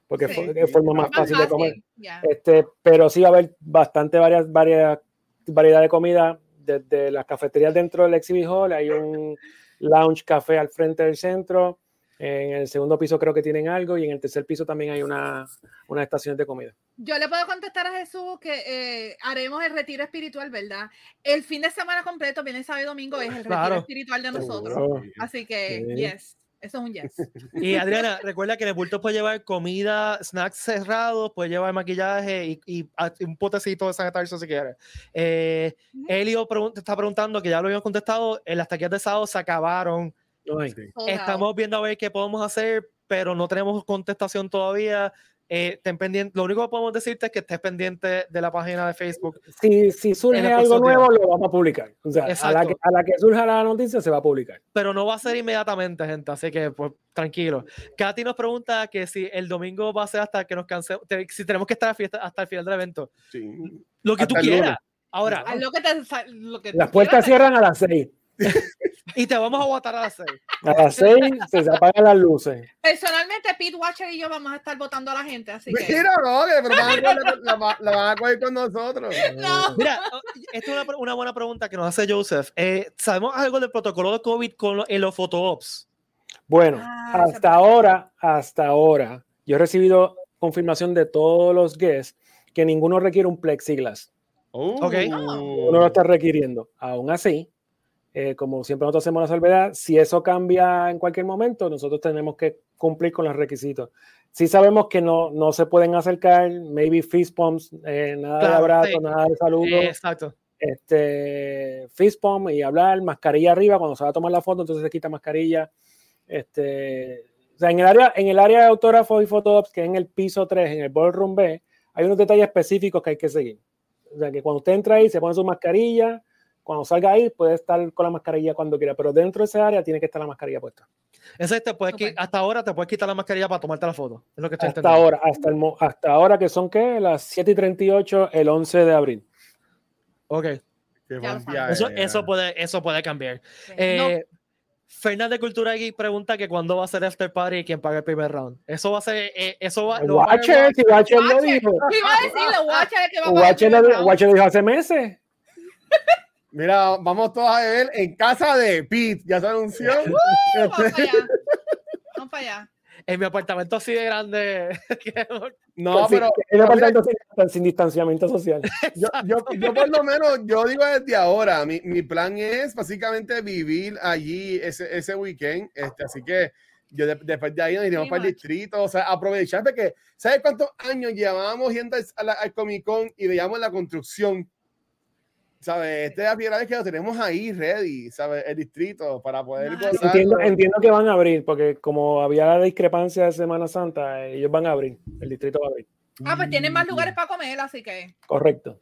D: porque
B: Sí.
D: es forma más
B: Más
D: fácil de comer.
B: fácil, ya.
D: Este, pero sí va a haber bastante varias, varias, variedad de comida desde las cafeterías dentro del exhibit hall. Hay un lounge café al frente del centro. En el segundo piso creo que tienen algo y en el tercer piso también hay una, una estación de comida.
B: Yo le puedo contestar a Jesús que eh, haremos el retiro espiritual, ¿verdad? El fin de semana completo, viernes, sábado y domingo, es el retiro
A: Claro.
B: espiritual de nosotros.
D: Seguro.
B: Así que,
D: Sí.
B: yes, eso es un yes.
A: Y Adriana, recuerda que en el bulto puede llevar comida, snacks cerrados, puede llevar maquillaje y, y a- y un potecito de sanitario si quieres. Eh. Elio pregun- te está preguntando, que ya lo habíamos contestado, eh, las taquillas de sábado se acabaron.
B: Out.
A: Estamos viendo a ver qué podemos hacer, pero no tenemos contestación todavía. Eh, ten pendiente, lo único que podemos decirte es que estés pendiente de la página de Facebook.
D: Si, si surge algo nuevo, lo vamos a publicar. O sea, a la, que, a la que surja la noticia se va a publicar.
A: pero no va a ser inmediatamente, gente, así que pues tranquilo. Katy nos pregunta que si el domingo va a ser hasta que nos cansemos, te- si tenemos que estar a fiesta, hasta el final del evento.
C: Sí.
A: Lo que tú
C: Hasta
A: quieras. Ahora,
B: Haz lo que te, sa- lo que tú
D: Las puertas
B: quieras.
D: cierran a las 6.
A: y te vamos a votar a las 6.
D: A las 6 se apagan las luces.
B: Personalmente, Pete Watcher y yo vamos a estar votando a la gente, así que.
C: Mira, no, que pero van a coger- la, la- la van a coger con nosotros.
B: No.
A: Mira, oh, esta es una, una buena pregunta que nos hace Joseph. Eh, ¿Sabemos algo del protocolo de COVID con lo- en los photoops?
D: Bueno,
B: Ah,
D: hasta ahora, hasta ahora, yo he recibido confirmación de todos los guests que ninguno requiere un plexiglass.
A: Ok.
D: Uno lo está requiriendo. Aún así, eh, como siempre nosotros hacemos la salvedad, si eso cambia en cualquier momento, nosotros tenemos que cumplir con los requisitos. Si sabemos que no, no se pueden acercar, maybe fist pumps, eh, nada de
A: Claro,
D: abrazo,
A: sí.
D: nada de saludo,
A: Eh, exacto.
D: este, fist pump y hablar, mascarilla arriba, cuando se va a tomar la foto, entonces se quita mascarilla. Este, o sea, en el área, en el área de autógrafos y fotops, que es en el piso 3, en el ballroom B, hay unos detalles específicos que hay que seguir. O sea, que cuando usted entra ahí, se pone su mascarilla, cuando salga ahí, puede estar con la mascarilla cuando quiera, pero dentro de esa área tiene que estar la mascarilla puesta.
A: Ese te puedes qui-
B: Súper.
A: hasta ahora te puedes quitar la mascarilla para tomarte la foto. Es lo que estoy
D: Hasta
A: entendiendo.
D: ahora, hasta, el, mo- hasta ahora que son, ¿qué? Las 7 y 38, el 11 de abril.
A: Ok.
C: Día
A: Eso,
C: es.
A: eso, puede, eso puede cambiar. Eh, Fernández de Cultura Geek pregunta que cuándo va a ser after party y quién paga el primer round. Eso va a ser, eh, eso va, lo va a pagar
D: Watcher, si Watcher lo dijo.
B: No. Iba a decirle, Watcher es que va a pagar
D: Watcher
B: el
D: lo,
B: primer
D: dijo-
B: round.
D: Watcher lo dijo hace meses.
C: Mira, vamos todos a beber en casa de Pete. Ya se anunció.
B: Vamos para allá. Vamos para allá.
A: en mi apartamento así de grande. que-
C: No,
D: Pues sí,
C: pero
D: el
C: pero
D: apartamento sin, sin distanciamiento social.
C: yo, yo, yo por lo menos, yo digo desde ahora, mi, mi plan es básicamente vivir allí ese, ese weekend. Este, así que yo de- después de ahí nos iremos
B: Pretty
C: para el distrito, o sea, aprovechar porque, ¿sabes cuántos años llevábamos yendo al, al Comic Con y veíamos la construcción? ¿Sabes? Esta es la primera vez que lo tenemos ahí ready, ¿sabes? El distrito para poder gozar.
D: Entiendo, entiendo que van a abrir, porque como había la discrepancia de Semana Santa, ellos van a abrir. El distrito va a abrir.
B: Ah, pues tienen más lugares para comer, así que.
D: Correcto.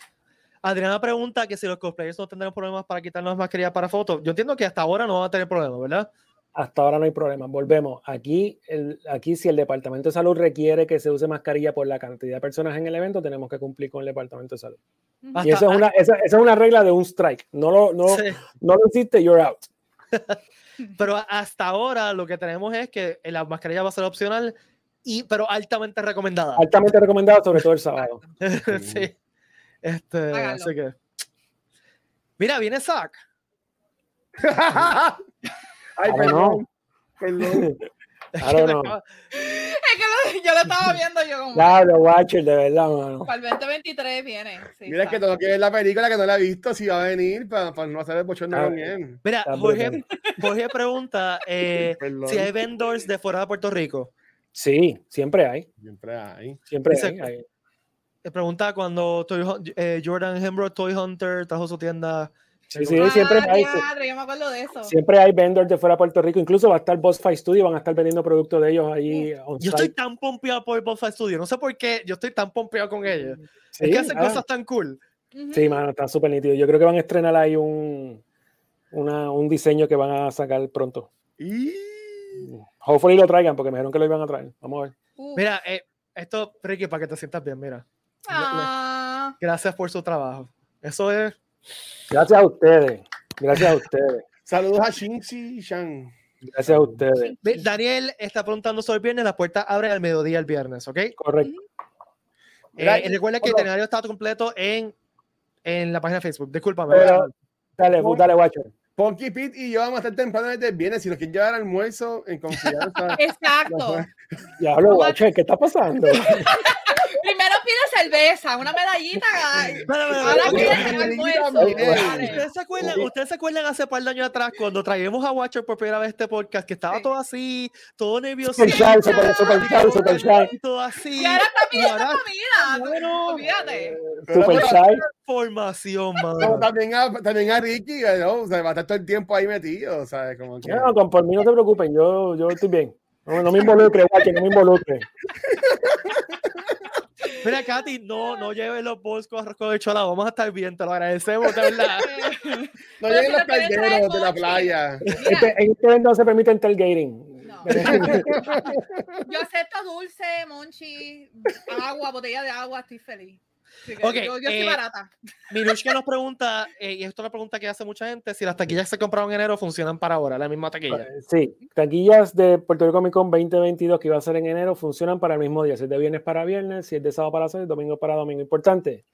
A: Adriana pregunta que si los cosplayers no tendrán problemas para quitarnos mascarilla para fotos. Yo entiendo que hasta ahora no van a tener problemas, ¿verdad?
D: Hasta ahora no hay problema. Volvemos. Aquí, el, aquí, si el Departamento de Salud requiere que se use mascarilla por la cantidad de personas en el evento, tenemos que cumplir con el Departamento de Salud.
A: Hasta-
D: Y esa es, una, esa, esa es una regla de un strike. No lo, no,
A: Sí.
D: no lo hiciste, you're out.
A: Pero hasta ahora lo que tenemos es que la mascarilla va a ser opcional, y, pero altamente recomendada.
D: Altamente recomendado, sobre todo el sábado.
A: sí. Este, así que. Mira, viene Zack.
C: Ay,
D: don't
C: perdón. Perdón.
D: I don't know.
B: Es que lo- yo lo estaba viendo yo como.
D: Claro, Watcher, de verdad, mano.
B: Para el 2023 viene. Sí,
C: Mira, es que tengo que ver la película que no la he visto, si va a venir para, para no hacer el bochorno
D: Ah,
C: él.
A: Mira, Jorge. Jorge pregunta eh, si hay vendors de fuera de Puerto Rico.
D: Sí, siempre hay.
C: Siempre hay.
D: Siempre
A: Dice-
D: hay. hay.
A: Me pregunta cuando Toy eh, Jordan Hembro Toy Hunter trajo su tienda.
D: Sí, sí,
B: Ah,
D: siempre hay.
B: diadre, yo me acuerdo de eso.
D: Siempre hay vendors de fuera de Puerto Rico. Incluso va a estar Boss Fight Studio, van a estar vendiendo productos de ellos ahí
A: Yo estoy tan pompeado por Buffalo Studio. No sé por qué yo estoy tan pompeado con ellos.
D: Sí,
A: es que hacen
D: ah,
A: cosas tan cool.
B: Ujú.
D: sí, mano, está súper nítido. Yo creo que van a estrenar ahí un, una- un diseño que van a sacar pronto.
C: Y...
D: Hopefully lo traigan, porque me dijeron que lo iban a traer. Vamos a ver.
B: Uh,
A: Mira, eh, esto, Ricky, para que te sientas bien, mira.
B: ah,
A: Gracias por su trabajo. Eso es.
D: Gracias a ustedes. Gracias a ustedes.
C: Saludos a Shinzi Shan.
D: Gracias a ustedes.
A: Daniel está preguntando sobre el viernes. La puerta abre al mediodía el viernes, ¿ok?
D: Correcto.
A: Eh, recuerda que el itinerario está completo en, en la página de Facebook. Discúlpame.
D: Pero, dale, dale, Watcher.
C: Ponky Pete y yo vamos a estar temprano desde el viernes. Si nos quieren llevar almuerzo en confianza.
B: exacto.
D: Ya hablo, Watcher, ¿qué está pasando?
B: Primero pide cerveza, una medallita. Ahora pide.
A: ¿Ustedes se, acuerdan, ¿Ustedes se acuerdan hace par de años atrás cuando traíamos a Watcher por primera vez este podcast que estaba todo así, todo nervioso,
D: Super super, super super shy.
A: todo así,
B: Y ahora está pidiendo comida.
A: bueno,
B: Olvídate.
D: Super shy.
A: formación, mano.
C: también, a, también a Ricky, ¿no? O sea, va a estar todo el tiempo ahí metido. ¿sabes? Como que...
D: No, con por mí no te preocupen, yo, yo estoy bien. No, no me involucre, Watcher, no me involucre.
A: Mira, Katy, no, no lleves los bolsos con arroz con habichuela, vamos a estar bien, te lo agradecemos, de verdad.
C: No
B: si
C: los calderos de la playa.
D: Este, en este evento no se permite tailgating.
B: no. Yo acepto dulce, monchi, agua, botella de agua, estoy feliz. Así que
A: Ok,
B: yo, yo soy
A: eh,
B: barata.
A: Minushka nos pregunta, eh, y esto es una pregunta que hace mucha gente, si las taquillas que se compraron en enero funcionan para ahora, la misma taquilla.
D: Sí, taquillas de Puerto Rico Comic Con 2022 que iba a ser en enero funcionan para el mismo día. Si es de viernes para viernes, si es de sábado para sábado, domingo para domingo. Importante.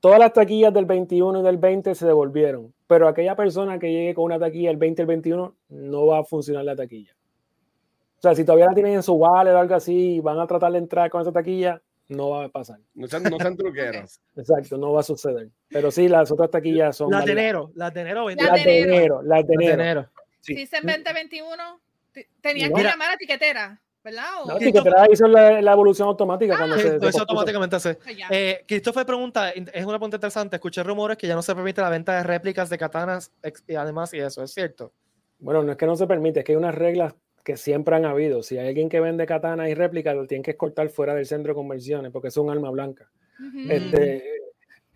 D: Todas las taquillas del 21 y del 20 se devolvieron, pero aquella persona que llegue con una taquilla el 20 y el 21 no va a funcionar la taquilla. O sea, si todavía la tienen en su wallet o algo así y van a tratar de entrar con esa taquilla, no va a pasar.
C: No sean, no sean truqueros.
D: Exacto, no va a suceder. Pero sí, las otras taquillas son.
A: Las de enero, las de enero,
B: Las
D: de
B: enero.
D: las de enero.
B: Si dicen 2021, te- tenías
D: No.
B: que llamar a tiquetera, ¿verdad? O-
D: No, sí, que te la hizo la, la evolución automática
B: Ah,
D: cuando
A: Sí,
D: se, se
A: eso automáticamente hace.
B: Pues ya.
A: Eh, Christopher pregunta, es una pregunta interesante, escuché rumores que ya no se permite la venta de réplicas de katanas y además y eso, ¿es cierto?
D: Bueno, no es que no se permite, es que hay unas reglas que siempre han habido. Si hay alguien que vende katanas y réplicas, lo tienen que escoltar fuera del centro de conversiones porque es un arma blanca. Este,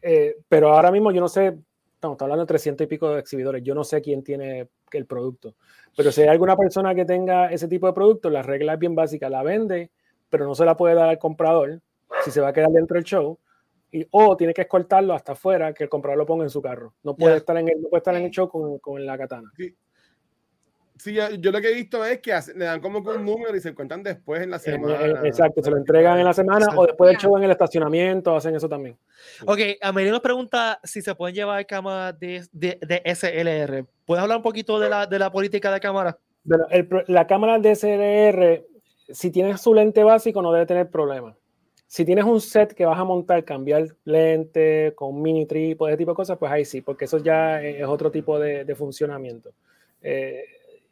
D: eh, pero ahora mismo yo no sé, estamos hablando de 300 y pico de exhibidores, yo no sé quién tiene el producto. Pero si hay alguna persona que tenga ese tipo de producto, la regla es bien básica, la vende, pero no se la puede dar al comprador si se va a quedar dentro del show. Y, o tiene que escoltarlo hasta afuera, que el comprador lo ponga en su carro. No puede, estar, en el, no puede estar en el show con, con la katana.
C: Sí, yo, yo lo que he visto es que hace- le dan como que un número y se cuentan después en la
D: En-
C: semana.
D: en- exacto, se lo entregan en la semana
A: Sí.
D: o después del show en el estacionamiento, hacen eso también.
A: Ok, Amelie nos pregunta si se pueden llevar cámaras de, de, de SLR. ¿Puedes hablar un poquito de la, de la política de cámara?
D: Bueno, el la cámara DSLR, si tienes su lente básico, no debe tener problema. Si tienes un set que vas a montar, cambiar lente con mini trípode, ese tipo de cosas, pues ahí sí, porque eso ya es otro tipo de, de funcionamiento. Eh,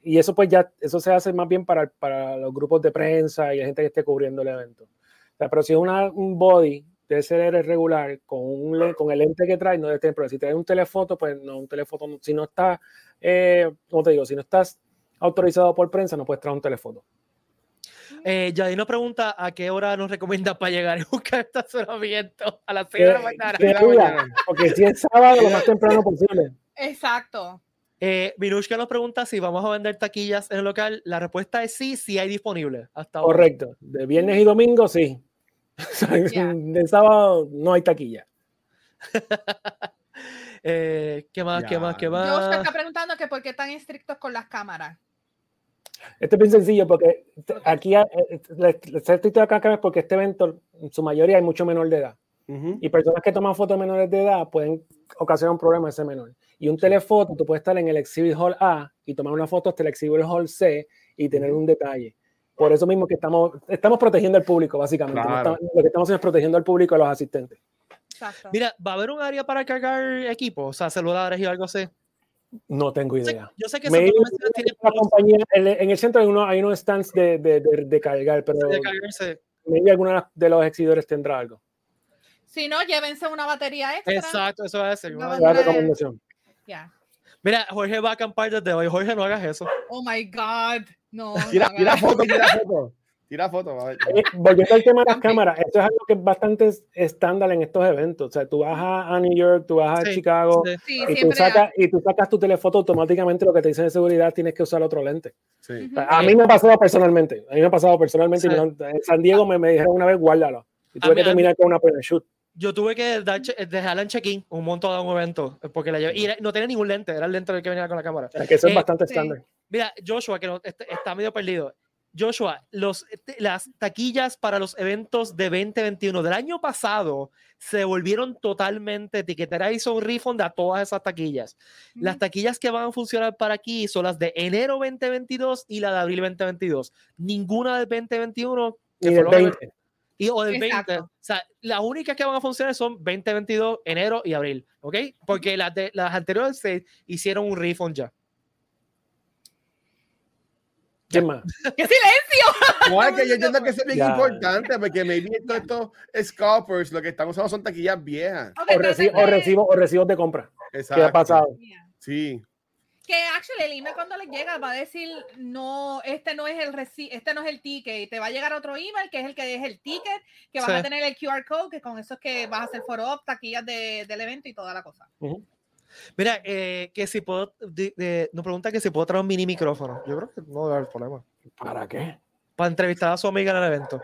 D: y eso pues ya, eso se hace más bien para, para los grupos de prensa y la gente que esté cubriendo el evento. O sea, pero si es una, un body DSLR regular con, un, con el lente que trae, no debe tener problema. Si traes un telefoto, pues no, un telefoto, si no está, eh, como te digo, si no estás autorizado por prensa, no puedes traer un telefoto.
A: Eh, Yadin nos pregunta a qué hora nos recomienda para llegar y buscar estacionamiento a las 6 de la
C: de
D: diga,
C: mañana.
D: porque si es sábado, lo más temprano posible.
B: Exacto.
A: Eh, Minushka nos pregunta si vamos a vender taquillas en el local. La respuesta es sí, sí hay disponible. Hasta ahora.
D: Correcto. De viernes y domingo, sí. De sábado no hay taquilla.
A: Eh, ¿Qué más? ¿Qué más? ¿Qué más?
B: está preguntando que por qué tan estrictos con las cámaras.
D: Esto es bien sencillo porque aquí hay- eh, la- la- ser estricto acá acá es porque este evento, en su mayoría, hay mucho menor de edad.
C: Ujú.
D: Y personas que toman fotos de menores de edad pueden ocasionar un problema a ese menor. Y un telefoto, tú puedes estar en el Exhibit Hall A y tomar una foto hasta el Exhibit Hall C y tener un detalle. Por eso mismo que estamos, estamos protegiendo al público, básicamente. No
C: Claro.
D: estamos- lo que estamos haciendo es protegiendo al público y a los asistentes.
B: Exacto.
A: Mira, ¿va a haber un área para cargar equipo? O sea, celulares y algo así.
D: No tengo
A: Yo sé,
D: idea.
A: yo sé que
D: Me-
A: tiene
D: la compañía, en, en el centro hay, uno, hay unos stands de, de, de- de cargar, pero
A: de cargarse.
D: maybe alguno de los exhibidores tendrá algo.
B: Si no, llévense una batería extra.
A: Exacto, eso va a
D: La
B: Una-
D: recomendación.
B: Ya.
A: Mira, Jorge va a acampar desde hoy. Jorge, no hagas eso.
B: Oh my God. No.
C: Tira,
B: no
C: tira foto, tira foto. Tira foto. a ver.
D: Eh, volviendo al tema de las cámaras, esto es algo que es bastante estándar en estos eventos. O sea, tú vas a, a New York, tú vas a
A: Sí,
D: Chicago
A: sí.
B: Sí,
D: y, tú
B: siempre.
D: sacas, y tú sacas tu telefoto automáticamente, lo que te dicen de seguridad, tienes que usar otro lente.
C: Sí.
D: O sea, a mí me ha pasado personalmente, a mí me ha pasado personalmente. y
A: Sí.
D: me lo- en San Diego me, me dijeron una vez, guárdalo. Y
A: A
D: tuve
A: mí-
D: que
A: a mí-
D: terminar con una point shoot.
A: Yo tuve que dar dejarla en check-in un montón de un evento. Porque la llevé. Y era- no tenía ningún lente, era el lente del que venía con la cámara.
D: Sea, que eso
A: Eh,
D: es bastante
B: sí.
D: estándar.
A: Mira, Joshua, que no- est- está medio perdido. Joshua, los, este, las taquillas para los eventos de 2021 del año pasado se volvieron totalmente etiquetera hizo un refund a todas esas taquillas. Las taquillas que van a funcionar para aquí son las de enero 2022 y la de abril 2022. Ninguna del 2021 que
D: Y del
A: lo que-
D: 20.
A: Y, o del 20.
B: Exacto.
A: O sea, las únicas que van a funcionar son 2022, enero y abril. ¿Ok? Porque las, de, las anteriores se hicieron un refund ya.
D: ¿Quién más?
B: ¡Qué silencio!
C: No, es que yo entiendo que eso es bien
D: Ya.
C: importante, porque maybe todos estos scalpers lo que están usando son taquillas viejas.
D: O,
B: pero
D: reci-
B: sé
D: o,
B: que-
D: recibo, o recibos de compra. ¿Qué
C: Exacto.
D: ha pasado?
B: Yeah.
C: Sí.
B: Que actually el email cuando les llega va a decir no, este no es el reci este no es el ticket, y te va a llegar otro email que es el que es el ticket, que vas
A: Sí.
B: a tener el QR code, que con eso es que vas a hacer foro up, taquillas de- del evento y toda la cosa.
D: Ujú.
A: Mira, eh, que si puedo, de- de- nos pregunta que si puedo traer un mini micrófono. Yo creo que no debe haber problema.
D: ¿Para qué?
A: Para entrevistar a su amiga en el evento.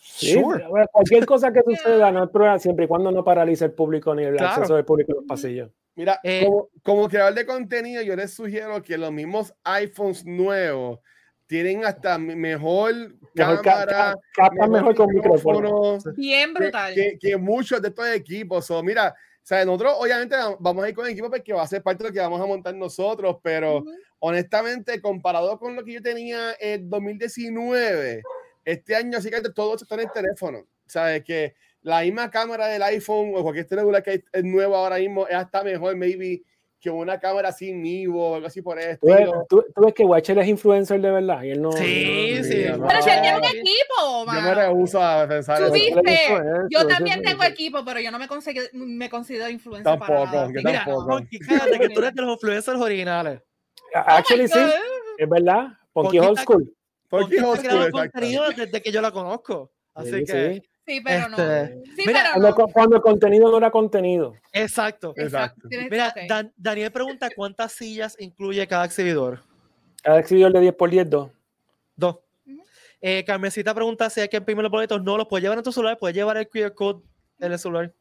D: Sí,
A: Sure.
D: bueno, cualquier cosa que suceda no es problema siempre y cuando no paralice el público ni el
A: Claro.
D: acceso del público a los pasillos.
C: Mira,
A: Eh,
C: como, como creador de contenido, yo les sugiero que los mismos iPhones nuevos tienen hasta me- mejor,
D: Mejor
C: cámara,
D: ca- captan mejor con micrófono.
B: Bien brutal.
C: que- que muchos de estos equipos. So, mira, o sea, nosotros obviamente vamos a ir con el equipo porque va a ser parte de lo que vamos a montar nosotros, pero
B: Ujú.
C: honestamente, comparado con lo que yo tenía en 2019, este año así que todo está en el teléfono. Sabes que la misma cámara del iPhone o cualquier celular que es nuevo ahora mismo es hasta mejor, maybe, que una cámara sin Nivo o algo así por el
D: Tú tú- tú ves que Watcher es influencer de verdad y él no.
A: Sí,
D: no-
A: sí.
D: no-
B: Pero si él tiene un equipo,
C: Yo me rehuso a pensar
B: Tú
C: eso.
B: yo
D: eso
B: también tengo equipo, pero yo no me, consigo, me considero influencer
C: Tampoco,
B: para nada.
C: yo
A: Mira,
C: tampoco.
A: Cállate que tú eres de los influencers originales.
D: Actually, sí, es verdad. Ponky old school.
C: Porque
A: Ponky
C: old
A: creado
C: school,
A: contenido desde que yo la conozco. Así
D: Sí,
A: que,
D: sí.
B: Sí, pero no.
A: Este,
B: Sí,
A: mira,
B: pero
D: Cuando,
B: no.
D: cuando el contenido no era contenido.
A: exacto.
C: Exacto.
A: Mira. Dan- Daniel pregunta cuántas sillas incluye cada exhibidor.
D: Cada exhibidor de 10 por 10, 2.
A: Dos.
B: Ujú.
A: Eh, Carmencita pregunta si hay que imprimir los boletos. No, los puedes llevar en tu celular, puedes llevar el QR code en el celular.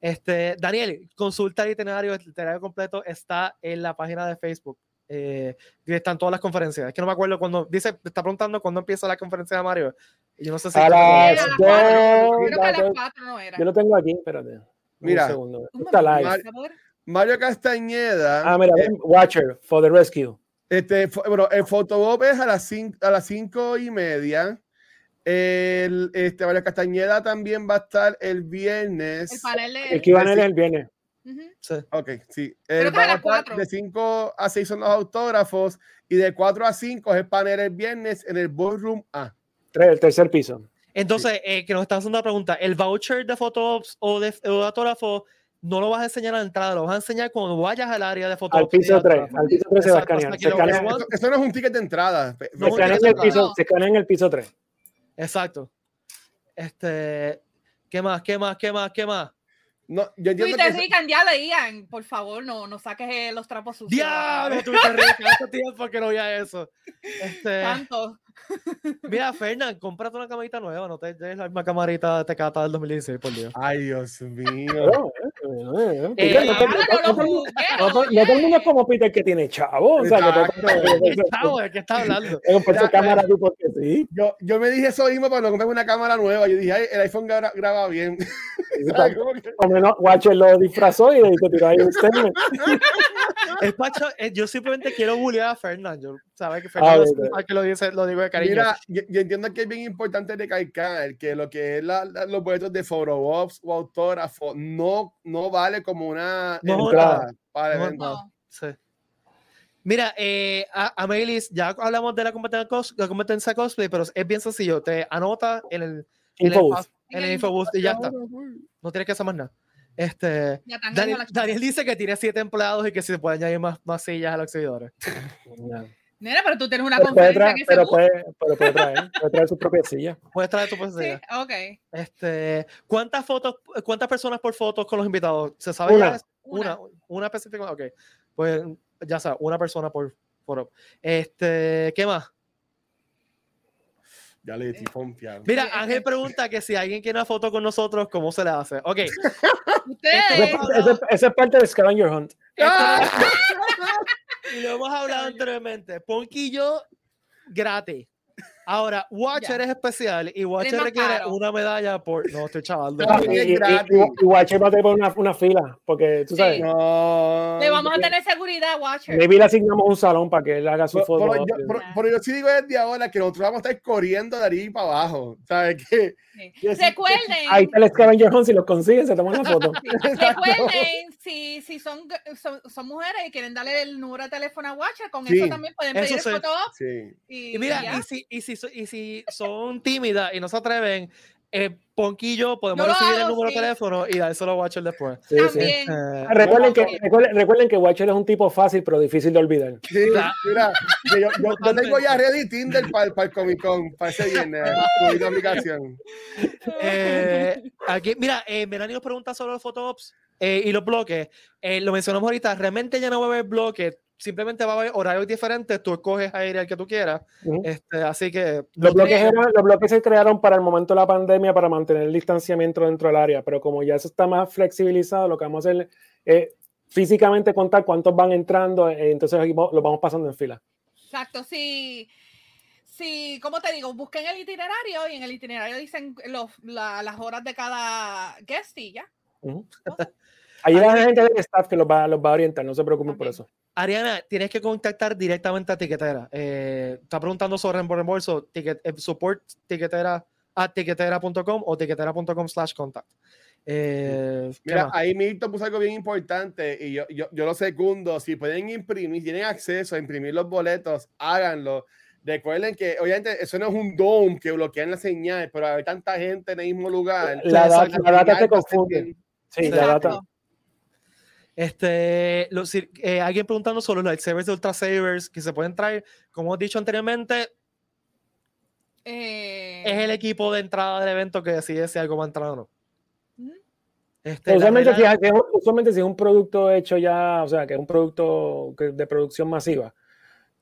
A: Este, Daniel, consulta el itinerario, el itinerario completo está en la página de Facebook. Eh, están todas las conferencias. Es que no me acuerdo cuando dice, te está preguntando cuándo empieza la conferencia de Mario. Y yo no sé si
D: A las dos.
B: Creo que a
D: la
B: las cuatro no era.
D: Yo lo tengo aquí, espérate.
C: Mira.
D: Un segundo.
B: Un
D: Está
B: momento,
D: live.
B: favor.
C: Mario Castañeda.
D: Ah, mira,
C: eh,
D: Watcher for the rescue.
C: Este, bueno, el Fotobop es a las cinco, a las cinco y media. El, este, Mario Castañeda también va a estar el viernes.
B: El panel de.
D: El que iban a el viernes.
B: Ujú.
A: Sí.
C: Ok, sí.
B: Creo que a las
C: de 5 a 6 son los autógrafos y de 4 a 5 es el panel el viernes en el Ballroom A.
D: Tres, el tercer piso.
A: Entonces, eh, que nos están haciendo una pregunta, ¿el voucher de fotos o de, o de autógrafo no lo vas a enseñar a la entrada, lo vas a enseñar cuando vayas al área de fotos?
D: Al piso 3. Al piso 3 se va a escanear.
C: Eso, eso no es un ticket de entrada.
A: No,
D: se escanea en el
A: no.
D: piso, se escanea en el piso 3.
A: Exacto. Este, ¿qué más? ¿Qué más? ¿Qué más? ¿Qué más?
C: No, yo
B: Twitter,
C: que
B: Rican, ya leían. Por favor, no, no saques los trapos sucios.
A: ¡Diablo! Tuviste rica, hace tiempo que no veía eso. Este,
B: Tanto.
A: Mira, Fernán, cómprate una camarita nueva, no te des la misma camarita de Tecata del 2016, por Dios.
C: Ay, Dios mío.
D: No, eh, eh,
A: Eh,
D: no, te-
B: Ahora
D: no-
B: no lo
D: no-
B: juzgues,
D: no- no- no todo el mundo es como Peter que tiene chavo. O sea, que
C: Exacto.
A: ¿Qué está, ¿De qué está hablando?
D: Cámara tú porque sí.
C: Yo, yo me dije eso mismo no comprarme una cámara nueva. Yo dije, ay, el iPhone graba, graba bien.
D: Lo menos Watcher lo disfrazó y te tiró ahí un statement.
A: Es Pacho, yo simplemente quiero bullear a Fernán. Yo, ¿sabes? Que
D: Ah,
A: que lo, dice, lo digo de cariño.
C: Mira, yo, yo entiendo que es bien importante recalcar que lo que es la- la- los boletos de photobops o autógrafo no, no vale como una
A: No,
C: entrada para el
A: no,
C: evento.
B: No.
A: Sí. Mira, eh, a, Amelis, ya hablamos de la competencia, cos- la competencia cosplay, pero es bien sencillo. Te anota en el, en el, en el y ya está. No tienes que hacer más nada. Este, Daniel, Daniel dice que tiene siete empleados y que se puede añadir más, más sillas a los exhibidores.
B: Nena, pero tú tienes una
D: Pero puede,
B: conferencia
D: traer,
B: que se
D: pero, puede, pero puede traer, puede traer su propia silla.
A: Puedes traer tu propia
B: Sí,
A: silla.
B: ok.
A: Este, ¿cuántas fotos, cuántas personas por fotos con los invitados? ¿Se sabe
D: Una.
A: ya? Una.
B: Una.
A: Una, específica. Ok. Pues ya sabes, una persona por foro. Este, ¿qué más?
C: Ya le estoy pompeando.
A: Mira,
B: Sí,
A: Ángel pregunta que si alguien quiere una foto con nosotros, ¿cómo se le hace? Ok.
B: Ustedes.
D: Ese es parte de Scavenger Hunt.
A: Y lo hemos hablado anteriormente. Ponky y yo, gratis. Ahora, Watcher
B: Ya.
A: es especial y Watcher requiere
B: caro.
A: una medalla por. No, estoy chaval.
C: No, y
D: Y, y, Watcher va a tener una, una fila, porque tú sabes,
B: Sí.
C: No.
B: Le vamos a tener seguridad, Watcher.
D: maybe le asignamos un salón para que él haga su foto.
C: pero yo, pero- pero yo sí digo desde ahora que nosotros vamos a estar corriendo de arriba y para abajo. ¿Sabes qué?
B: Sí. Recuerden.
D: Ahí está el Scavenger Hunt, si los consiguen, se toman la foto.
B: Recuerden, si, si son, son, son mujeres y quieren darle el número de teléfono a Watcher, con
C: Sí,
B: eso también pueden pedir el foto
C: Sí.
B: y,
A: Y mira, y si, y, si, y si son tímidas y no se atreven, eh, Ponky y yo podemos
B: Yo
A: recibir el
B: hago,
A: número
B: sí.
A: de teléfono y dárselo a Watcher después.
D: Sí, sí.
B: también.
A: Eh,
D: Recuerden que, recuerden, recuerden que Watcher es un tipo fácil, pero difícil de olvidar.
C: Sí,
A: Claro.
C: mira, yo, yo, yo tengo ya ready Tinder para el Comic Con, para ese viernes, la aplicación.
A: Eh, aquí, mira, eh, Melanie nos pregunta sobre los photoops eh, y los bloques. Eh, lo mencionamos ahorita, realmente ya no va a haber bloques. simplemente va a haber horarios diferentes, tú escoges a ir al que tú quieras. Este, así que
D: Los bloques, eran- los bloques se crearon para el momento de la pandemia para mantener el distanciamiento dentro del área, pero como ya eso está más flexibilizado, lo que vamos a hacer es físicamente contar cuántos van entrando, eh, entonces aquí los vamos pasando en fila.
B: Exacto, sí. Sí, como te digo, busquen el itinerario y en el itinerario dicen los, la- las horas de cada guest y ya.
D: Ahí va
A: Ahí-
D: la gente del staff que los va, los va a orientar, no se preocupen por eso.
A: Ariana, tienes que contactar directamente a Tiquetera. Eh, está preguntando sobre reembolso, ticket, eh, support tiquetera a tiquetera.com o tiquetera.com slash contact. Eh, ¿qué
C: Mira,
A: más?
C: ahí Milton puso algo bien importante y yo, yo, yo lo secundo. Si pueden imprimir, tienen acceso a imprimir los boletos, háganlo. Recuerden que, obviamente, eso no es un dome que bloquean la señal, pero hay tanta gente en el mismo lugar.
D: La, data- la
C: va ser
D: confunde.
C: bien-
D: Sí, la
B: Exacto.
D: data.
A: Este, eh, alguien preguntando sobre los lightsabers de Ultra Sabers que se pueden traer. Como he dicho anteriormente,
B: Eh,
A: es el equipo de entrada del evento que decide si algo va a entrar o no. Este, la
D: Usualmente si, es, usualmente si es un producto hecho ya, o sea, que es un producto de producción masiva,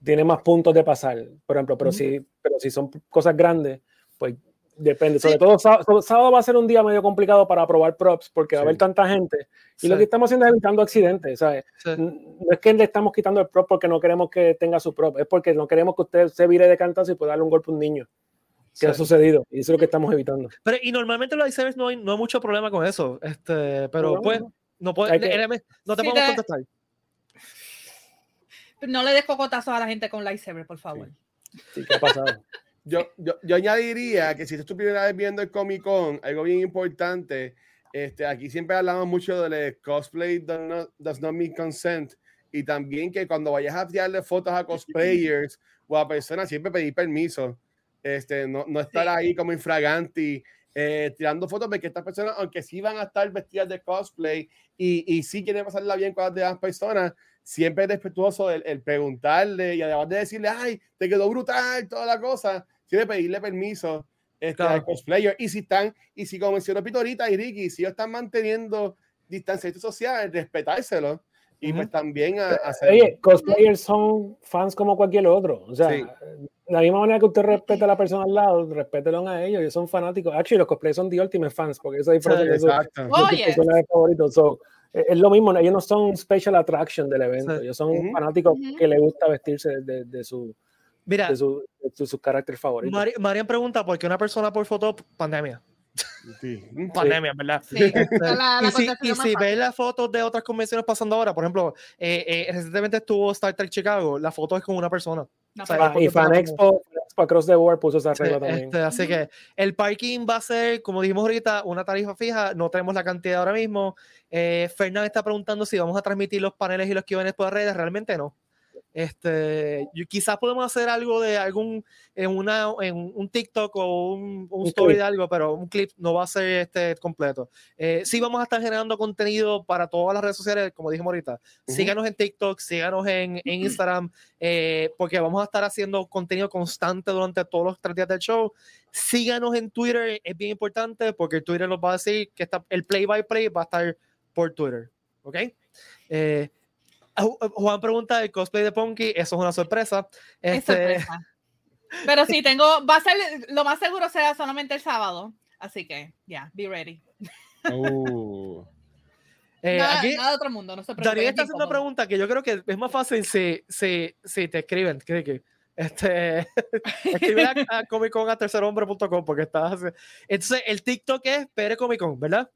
D: tiene más puntos de pasar, por ejemplo, pero,
A: Ujú.
D: si, pero si son cosas grandes, pues depende. Sobre
A: Sí.
D: todo sábado, sábado va a ser un día medio complicado para probar props porque va a
C: Sí.
D: haber tanta gente y lo
A: Sí,
D: que estamos haciendo es evitando accidentes, ¿sabes?
A: sí.
D: No es que le estamos quitando el prop porque no queremos que tenga su prop, es porque no queremos que usted se vire de cantazo y pueda darle un golpe a un niño, que ha
A: Sí.
D: sucedido, y eso es lo que estamos evitando.
A: Pero, y normalmente los lightsabers no hay, no hay mucho problema con eso. Este, pero
D: Bueno,
A: pues, no, puede,
D: que-
A: léeme, no te
B: Sí,
A: podemos
B: te-
A: contestar.
B: No le des cocotazos a la gente con lightsaber, por favor.
D: Sí, ¿qué ha pasado?
C: Yo, yo, yo añadiría que si es tu primera vez viendo el Comic Con, algo bien importante, este, aquí siempre hablamos mucho del cosplay does not, does not mean consent y también que cuando vayas a tirarle fotos a cosplayers o a personas, siempre pedir permiso. Este, no, no estar
B: Sí.
C: ahí como infraganti eh, tirando fotos porque estas personas, aunque sí van a estar vestidas de cosplay y, y sí quieren pasarla bien con las demás personas, siempre es respetuoso el, el preguntarle y además de decirle, ay, te quedó brutal, toda la cosa, siempre pedirle permiso este,
A: Claro.
C: al cosplayer. Y si están, y si como mencionó Pito ahorita y Ricky, si ellos están manteniendo distanciamiento social, respetárselo y pues también a, hacer
D: Oye, cosplayers son fans como cualquier otro. O sea,
C: Sí.
D: de la misma manera que usted respeta a la persona al lado, respételo a ellos. Ellos son fanáticos. Actually, los cosplayers son the ultimate fans, porque eso es diferente
A: Sí,
D: de
C: Exacto.
D: de
B: Oh, yes.
D: favoritos. So, eh, es lo mismo, ellos no son special attraction del evento.
A: Sí.
D: Ellos son
C: Ujú.
D: fanáticos
B: Ujú.
D: que les gusta vestirse de, de, de su,
A: Mira,
D: de su, de su, su carácter favorito.
A: Mari- Marian pregunta por qué una persona por foto, pandemia.
C: Sí.
A: Pandemia, ¿verdad?
B: Sí,
A: Este,
B: la- la
A: y si, y si ves las fotos de otras convenciones pasando ahora, por ejemplo, eh, eh, recientemente estuvo Star Trek Chicago, la foto es con una persona.
B: No,
A: o sea,
D: Ah, y Fan Expo, Expo Across the World puso esa
A: Sí,
D: regla también.
A: este, así que el parking va a ser, como dijimos ahorita, una tarifa fija. No tenemos la cantidad ahora mismo. Eh, está preguntando si vamos a transmitir los paneles y los Q&A por las redes. Realmente no. Este, yo- quizás podemos hacer algo de algún en una en un TikTok o un, un story de algo, pero un clip no va a ser este completo. Eh, sí vamos a estar generando contenido para todas las redes sociales, como dijimos ahorita. Síganos en TikTok, síganos en, en Instagram, eh, porque vamos a estar haciendo contenido constante durante todos los tres días del show. Síganos en Twitter, es bien importante porque Twitter nos va a decir que está, el play by play va a estar por Twitter. ¿Ok? Eh, Juan pregunta el cosplay de Punky, eso es una sorpresa.
B: es
A: Este,
B: sorpresa. Pero sí, tengo, va a ser, lo más seguro será solamente el sábado. Así que, ya, be ready.
C: Uh.
A: eh,
B: nada,
A: aquí,
B: nada de otro mundo, no se preocupen.
A: Daniel
B: es
A: está haciendo una pregunta que yo creo que es más fácil si, si, si te escriben, Kiki. Este, escribe a, a comiccon.tercerhombre.com porque estás... Entonces, el TikTok es PR Comic Con, ¿verdad?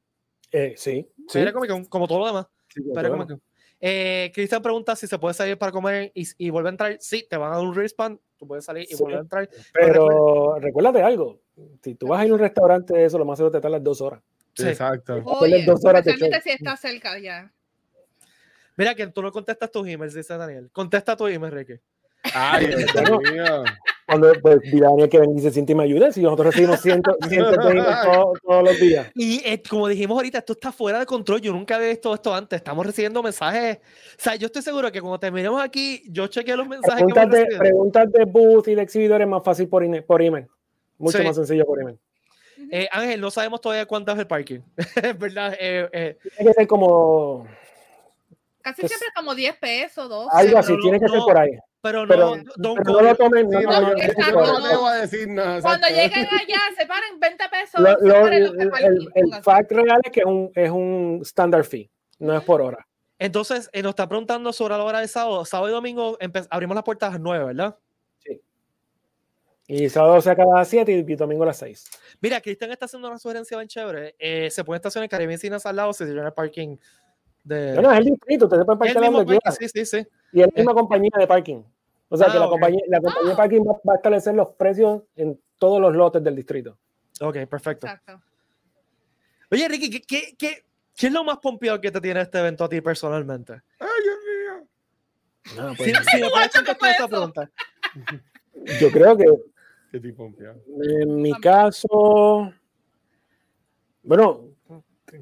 D: Eh, sí, sí.
A: PR Comic Con, como todo lo demás.
D: sí, claro.
A: Comic Con. Eh, Cristian pregunta si se puede salir para comer y, y volver a entrar. Sí, te van a dar un respawn, tú puedes salir y
D: Sí.
A: volver a entrar.
D: Pero recuérdate algo, si tú vas a ir a un restaurante, eso lo más seguro te tardas dos horas.
A: Sí.
C: Exacto.
B: Oye,
D: dos horas
B: especialmente si está cerca ya.
A: Mira que tú no contestas tus emails, dice Daniel. Contesta tu email, Ricky.
C: Ay, Dios mío.
D: Cuando pues, dile a Daniel que venga y se siente y me ayude, si nosotros recibimos cientos, cientos de emails todos, todos los días.
A: Y eh, como dijimos ahorita, esto está fuera de control. Yo nunca había visto esto antes. Estamos recibiendo mensajes. O sea, yo estoy seguro que cuando terminemos aquí, yo chequeé los mensajes que hemos
D: Preguntas de,
A: recibido.
D: preguntas de booth y de exhibidores más fácil por, ine- por email. Mucho
A: Sí.
D: más sencillo por email.
A: Eh, Ángel, no sabemos todavía cuánto es el parking. Es verdad. Eh, eh,
D: Tiene que ser como
B: Casi
D: Pues-
B: siempre como 10 pesos, 12.
D: Algo así, tiene que
A: no-
D: ser por ahí.
A: Pero no,
D: Pero,
A: don't
D: pero no lo tomen. no,
C: Sí,
D: no,
C: no,
D: no, no, no,
C: no a decir nada.
B: Cuando
C: exacto.
B: lleguen allá, separen 20 pesos.
D: Lo- lo- el, el- el fact real es que es un, es un standard fee, no es por hora.
A: Entonces, eh, nos está preguntando sobre la hora de sábado. Sábado y domingo abrimos las puertas a las 9, ¿verdad?
D: Y sábado se acaba a las 7 y, y domingo a las 6.
A: Mira, Cristian está haciendo una sugerencia bien chévere. Eh, se puede estacionar en Caribbean Cinas al lado si se llena el parking de.
D: Bueno, es el distrito, ustedes pueden parquear
A: mismo
D: donde
A: parking,
D: quieran.
A: sí, sí, sí.
D: Y es la misma compañía de parking. O sea
A: Ah,
D: que la
A: ok.
D: compañía, la compañía de parking va, va a establecer los precios en todos los lotes del distrito.
A: Ok, perfecto.
B: Exacto.
A: Oye, Ricky, ¿qué, qué, qué, qué es lo más pompeado que te tiene este evento a ti personalmente?
C: Ay, Dios mío.
D: No,
A: Si,
D: pues,
A: si me puedes
B: ¿qué
A: contestar
B: eso?
A: pregunta.
D: yo creo que
C: Qué tipo,
D: en mi caso, bueno,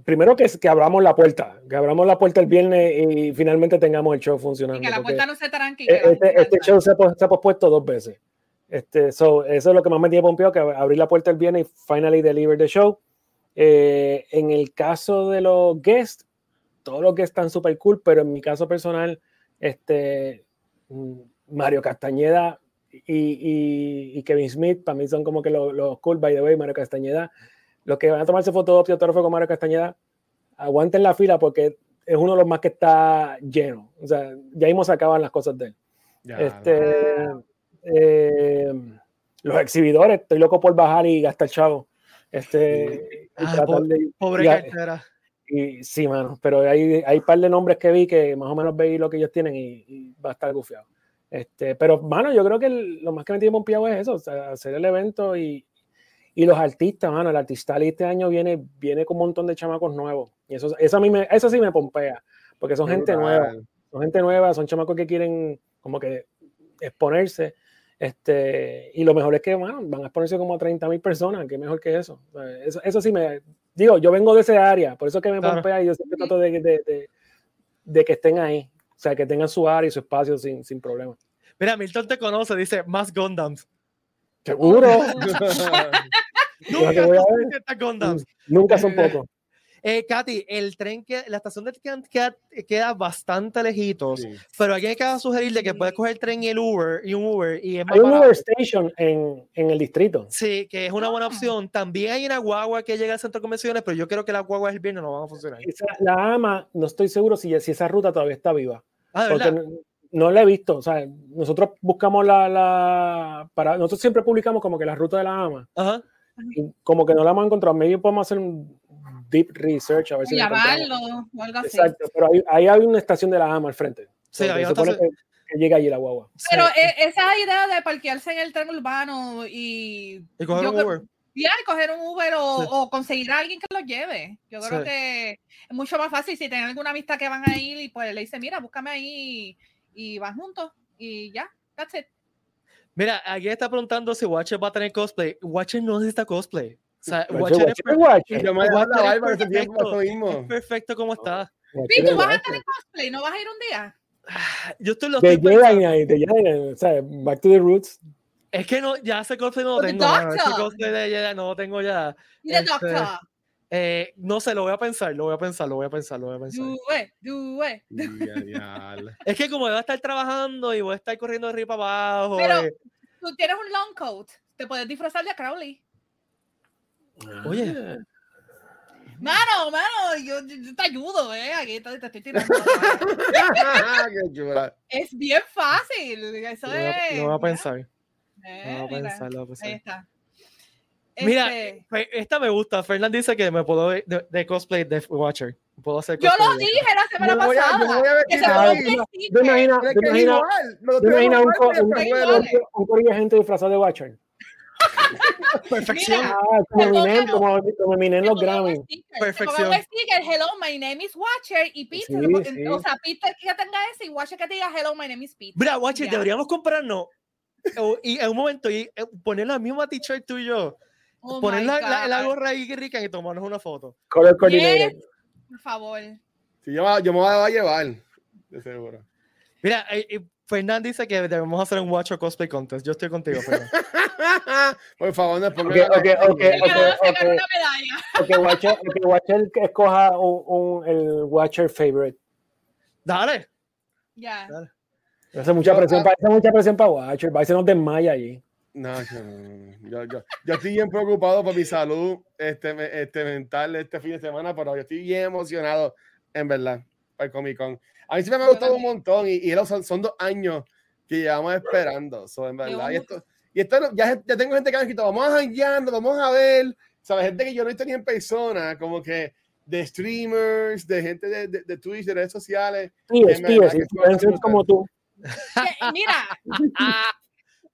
D: primero que, que abramos la puerta, que abramos la puerta el viernes y finalmente tengamos el show funcionando.
B: Y que la puerta no se tranque. la
D: Este, este show se, se ha pospuesto dos veces. Este, so, eso es lo que más me tiene pompeado, que abrir la puerta el viernes y finally deliver the show. Eh, en el caso de los guests, todos los guests están súper cool, pero en mi caso personal, este, mm, Mario Castañeda y, y- y Kevin Smith, para mí son como que los, los cool, by the way, Mario Castañeda. Los que van a tomarse fotos y autógrafo con Mario Castañeda, aguanten la fila porque es uno de los más que está lleno. O sea, ya mismo se acaban las cosas de él.
C: Ya,
D: Este, eh, los exhibidores, estoy loco por bajar y gastar chavo. Este,
A: Ah, po-
D: de-
A: Pobre
D: y-
A: cartera.
D: y sí, mano, pero hay, hay un par de nombres que vi que más o menos veí lo que ellos tienen y, y va a estar gufiado. Este, pero, mano, yo creo que el- lo más que me tiene pompeado es eso, o sea, hacer el evento y, y los artistas, mano, el artista este año viene, viene con un montón de chamacos nuevos. Y eso, eso, a mí me, eso sí me pompea, porque son gente nueva son gente nueva, son chamacos que quieren como que exponerse. Este, y lo mejor es que bueno, van a exponerse como a 30 mil personas, que mejor que eso. Eso. Eso sí me. Digo, yo vengo de esa área, por eso es que me
A: Claro.
D: pompea y yo siempre trato de, de, de- de que estén ahí. O sea, que tengan su área y su espacio sin, sin problema.
A: Mira, Milton te conoce, dice más Gundams.
D: Seguro.
A: Nunca
D: voy a
A: son
D: ver. Nunca son pocos.
A: Eh, Katy, el tren que la estación de tren queda, queda bastante lejitos,
C: Sí.
A: pero alguien acaba de sugerir de que puedes coger el tren y el Uber y un Uber y es más
D: Hay un. Uber Station en, en el distrito.
A: Sí, que es una buena opción. También hay una guagua que llega al centro de convenciones, pero yo creo que las guaguas el viernes no van a funcionar.
D: Esa- la AMA, no estoy seguro si, si esa ruta todavía está viva.
A: Ah,
D: porque. No, la he visto. O sea, nosotros buscamos la, la- para nosotros siempre publicamos como que la ruta de la AMA
A: Ajá.
D: y como que no la hemos encontrado. Maybe podemos hacer un deep research a ver si la encontramos.
B: Llamarlo o algo así.
D: Exacto, pero ahí, ahí hay una estación de la AMA al frente.
A: Sí, había
D: se supone
A: estación-
D: que, que llega allí la guagua.
B: Pero
A: Sí.
B: e- esa idea de parquearse en el tren urbano y,
A: Y coger un Uber.
B: ya, coger un Uber o,
A: Sí.
B: o conseguir a alguien que los lleve. Yo creo
A: Sí.
B: que es mucho más fácil si tienen alguna amistad que van a ir y pues le dice, mira, búscame ahí y van juntos y ya, that's it.
A: Mira, alguien está preguntando si Watcher va a tener cosplay. Watcher no necesita cosplay. O sea,
D: Watcher,
A: Watcher es, perfecto. como está.
B: Sí, tú vas a tener cosplay, ¿no vas a ir un día?
A: Yo estoy lo
D: Jedi
A: pensando.
D: ahí, de Jedi, o sea, back to the roots.
A: Es que no, ya ese cosplay no lo tengo. mano. Ese
B: Doctor.
A: cosplay de Jedi no lo tengo ya.
B: Y de
A: Este,
B: Doctor.
A: Eh, no sé, lo voy a pensar, lo voy a pensar, lo voy a pensar, lo voy a pensar.
B: Do it, do it.
C: Ya, diablo.
A: Es que como voy a estar trabajando y voy a estar corriendo de arriba para abajo.
B: Pero-
A: eh,
B: Tú tienes un long coat, te puedes disfrazar de Crowley.
A: Oye.
D: Ah.
B: Mano, mano, yo, te ayudo, eh. Aquí te, te estoy tirando.
C: Qué chula.
B: es bien fácil. Eso
A: lo voy a-
B: es.
A: lo voy a
B: mira,
A: pensar.
B: eh,
A: Lo voy a pensar, lo voy a
B: Ahí
A: pensar.
B: está.
A: Mira,
B: Este,
A: esta me gusta. Fernán dice que me puedo de, de cosplay de Watcher. Puedo hacer
B: yo lo dije la semana
C: me voy a- yo me
B: pasada.
C: voy a
B: que se
C: vestir así.
B: un
D: ¿Te
B: sticker.
D: imaginas,
C: Pero es
D: te
C: que es
D: imaginas,
C: igual, lo
D: te imaginas un,
C: tenemos
D: co-
C: igual,
D: un,
C: pero
B: igual.
C: bueno.
D: un, un corillo de gente disfrazado de Watcher?
A: Perfección.
B: Mira,
D: Ah, como Eminem, como, como Eminem los Grammy.
A: Perfección.
B: sticker, hello, my name is Watcher, y Peter,
D: Sí, sí.
B: o sea, Peter que tenga ese y Watcher que te diga hello, my name is Peter.
A: Mira, Watcher, deberíamos comprarnos o- y en un momento y eh, poner la misma t-shirt tú y yo.
B: Oh
A: poner la, la, la gorra ahí rica y tomarnos una foto.
D: Color coordinated.
B: Por favor.
C: Sí, yo, me- yo me voy a llevar, de seguro.
A: Mira, eh, eh, Fernán dice que debemos hacer un Watcher cosplay contest. Yo estoy contigo, Fernán.
C: Por favor, no
D: Ok,
C: pongan.
D: ok, ok, ok,
B: se ganó
D: ok.
B: una medalla.
D: Ok, Watcher, Watcher escoja un, un- el Watcher favorite.
A: Dale.
B: Ya.
A: Dale.
D: Hace mucha presión, para, hace mucha presión para Watcher. Va a se nos desmaya allí.
C: No, no, yo, yo, yo estoy bien preocupado por mi salud este, este, mental este fin de semana, pero yo estoy bien emocionado, en verdad, para el Comic Con. A mí siempre me ha gustado un montón y, y son, son dos años que llevamos esperando, so, en verdad. Y esto, y esto ya, ya tengo gente que me ha escrito, vamos a jangueando, vamos a ver, ¿sabes? Gente que yo no he visto ni en persona, como que de streamers, de gente de, de, de Twitch, de redes sociales. Que
D: influencers
C: son-
D: como tú.
B: Mira,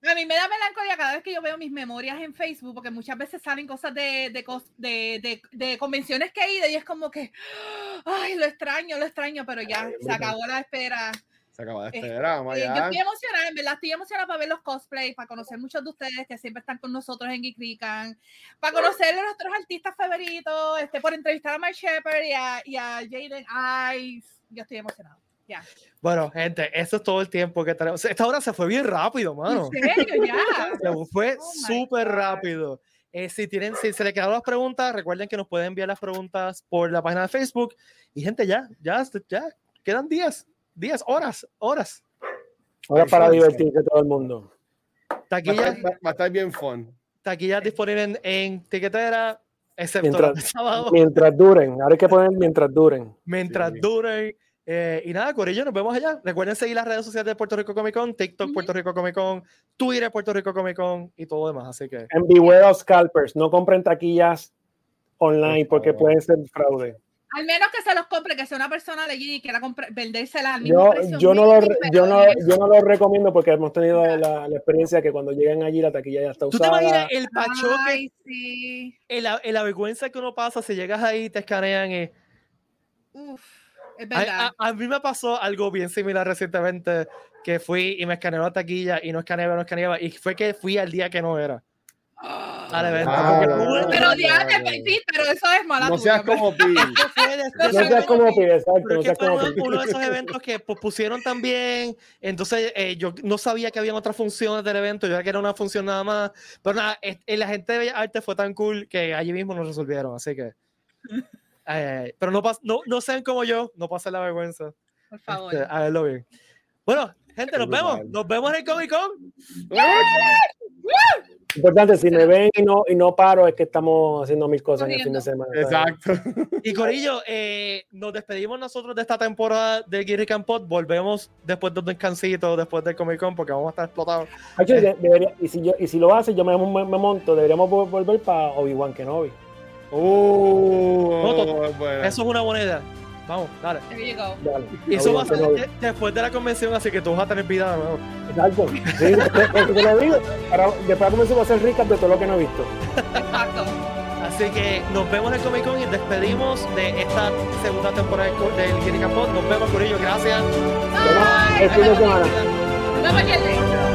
B: a mí me da melancolía cada vez que yo veo mis memorias en Facebook, porque muchas veces salen cosas de, de, de, de- convenciones que he ido y es como que, ay, lo extraño, lo extraño, pero ya
D: Ay,
B: se acabó la espera.
C: Se acaba de
B: Este,
C: esperar, vamos
B: Eh, yo estoy emocionada, en verdad, estoy emocionada para ver los cosplays, para conocer muchos de ustedes que siempre están con nosotros en Geekrican, para conocer a nuestros artistas favoritos, este, por entrevistar a Mark Shepard y a, y a Jaden Ice. Yo estoy emocionada. Ya.
A: Bueno, gente, eso es todo el tiempo que tenemos. Esta hora se fue bien rápido, mano.
B: ¿En serio? Ya.
A: Se fue
B: Oh
A: súper rápido. Eh, si, tienen, si se les quedaron las preguntas, recuerden que nos pueden enviar las preguntas por la página de Facebook. Y gente, ya, ya, ya, quedan días, días, horas, horas.
D: Ahora para divertirse todo el mundo.
C: Va a, estar, va- va a estar bien fun.
A: taquillas disponibles en, en tiquetera, excepto
D: Mientras-
A: sábado,
D: Mientras duren. Ahora hay que poner mientras duren.
A: mientras
C: Sí.
A: duren. Eh, y nada, Corillo, nos vemos allá. Recuerden seguir las redes sociales de Puerto Rico Comic Con, TikTok. Puerto Rico Comic Con, Twitter Puerto Rico Comic Con y todo lo demás. Así que
D: And beware of scalpers. No compren taquillas online
C: Por
D: porque pueden ser fraude.
B: Al menos que se los compre, que sea una persona legit y quiera vendérsela al mismo
D: Yo,
B: precio.
D: yo, no lo, yo, no, yo no lo recomiendo porque hemos tenido la, la experiencia que cuando llegan allí la taquilla ya está
A: tú te imaginas
D: usada.
A: el pachoque
B: Ay, sí.
A: el- la, la vergüenza que uno pasa si llegas ahí te escanean y
B: Uf, es
A: a,
B: verdad.
A: a- a mí me pasó algo bien similar recientemente que fui y me escaneó la taquilla y no escaneaba, no escaneaba y fue que fui al día que no era al evento
C: Ah, no,
B: pero
C: no,
B: ya,
C: no,
B: te-
C: no.
B: sí, pero eso es mala
C: No seas como Pi.
A: De- de
B: No
D: seas como pide, exacto. No seas como
A: uno,
D: pide.
A: uno de esos eventos que pues, pusieron también, entonces eh, yo no sabía que habían otras funciones del evento, yo creía que era una función nada más, pero nada, es- eh, la gente de Bellas Artes fue tan cool que allí mismo nos resolvieron, así que, eh, pero no, pas- no, no sean como yo, no pasen la vergüenza,
B: Por favor.
A: este, háganlo bien. Bueno, gente, nos vemos, nos vemos en el Comic Con.
D: Importante, si me ven y no, y no paro, es que estamos haciendo mil cosas en el fin de semana.
C: Exacto.
A: Y Corillo, eh, nos despedimos nosotros de esta temporada del Geary Campot. Volvemos después de un descansito, después del Comic Con, porque vamos a estar explotados.
D: Actually, de- debería- y, si yo, y si lo hace, yo me, me, me monto. Deberíamos vol- volver para Obi-Wan Kenobi.
C: Bueno.
A: Eso es una buena idea. Vamos, dale.
B: There you go.
D: Dale.
A: Y eso va a ser de- después de la convención, así que tú vas a tener vida de nuevo.
D: Exacto. Sí, te, lo digo. Ahora, después comenzamos a hacer recap de todo lo que no he visto.
B: Exacto.
A: Así que nos vemos en el Comic Con y despedimos de esta segunda temporada del, Geary Campot. Nos vemos, Corillo. Gracias.
D: Fin de semana.
B: Nos vemos.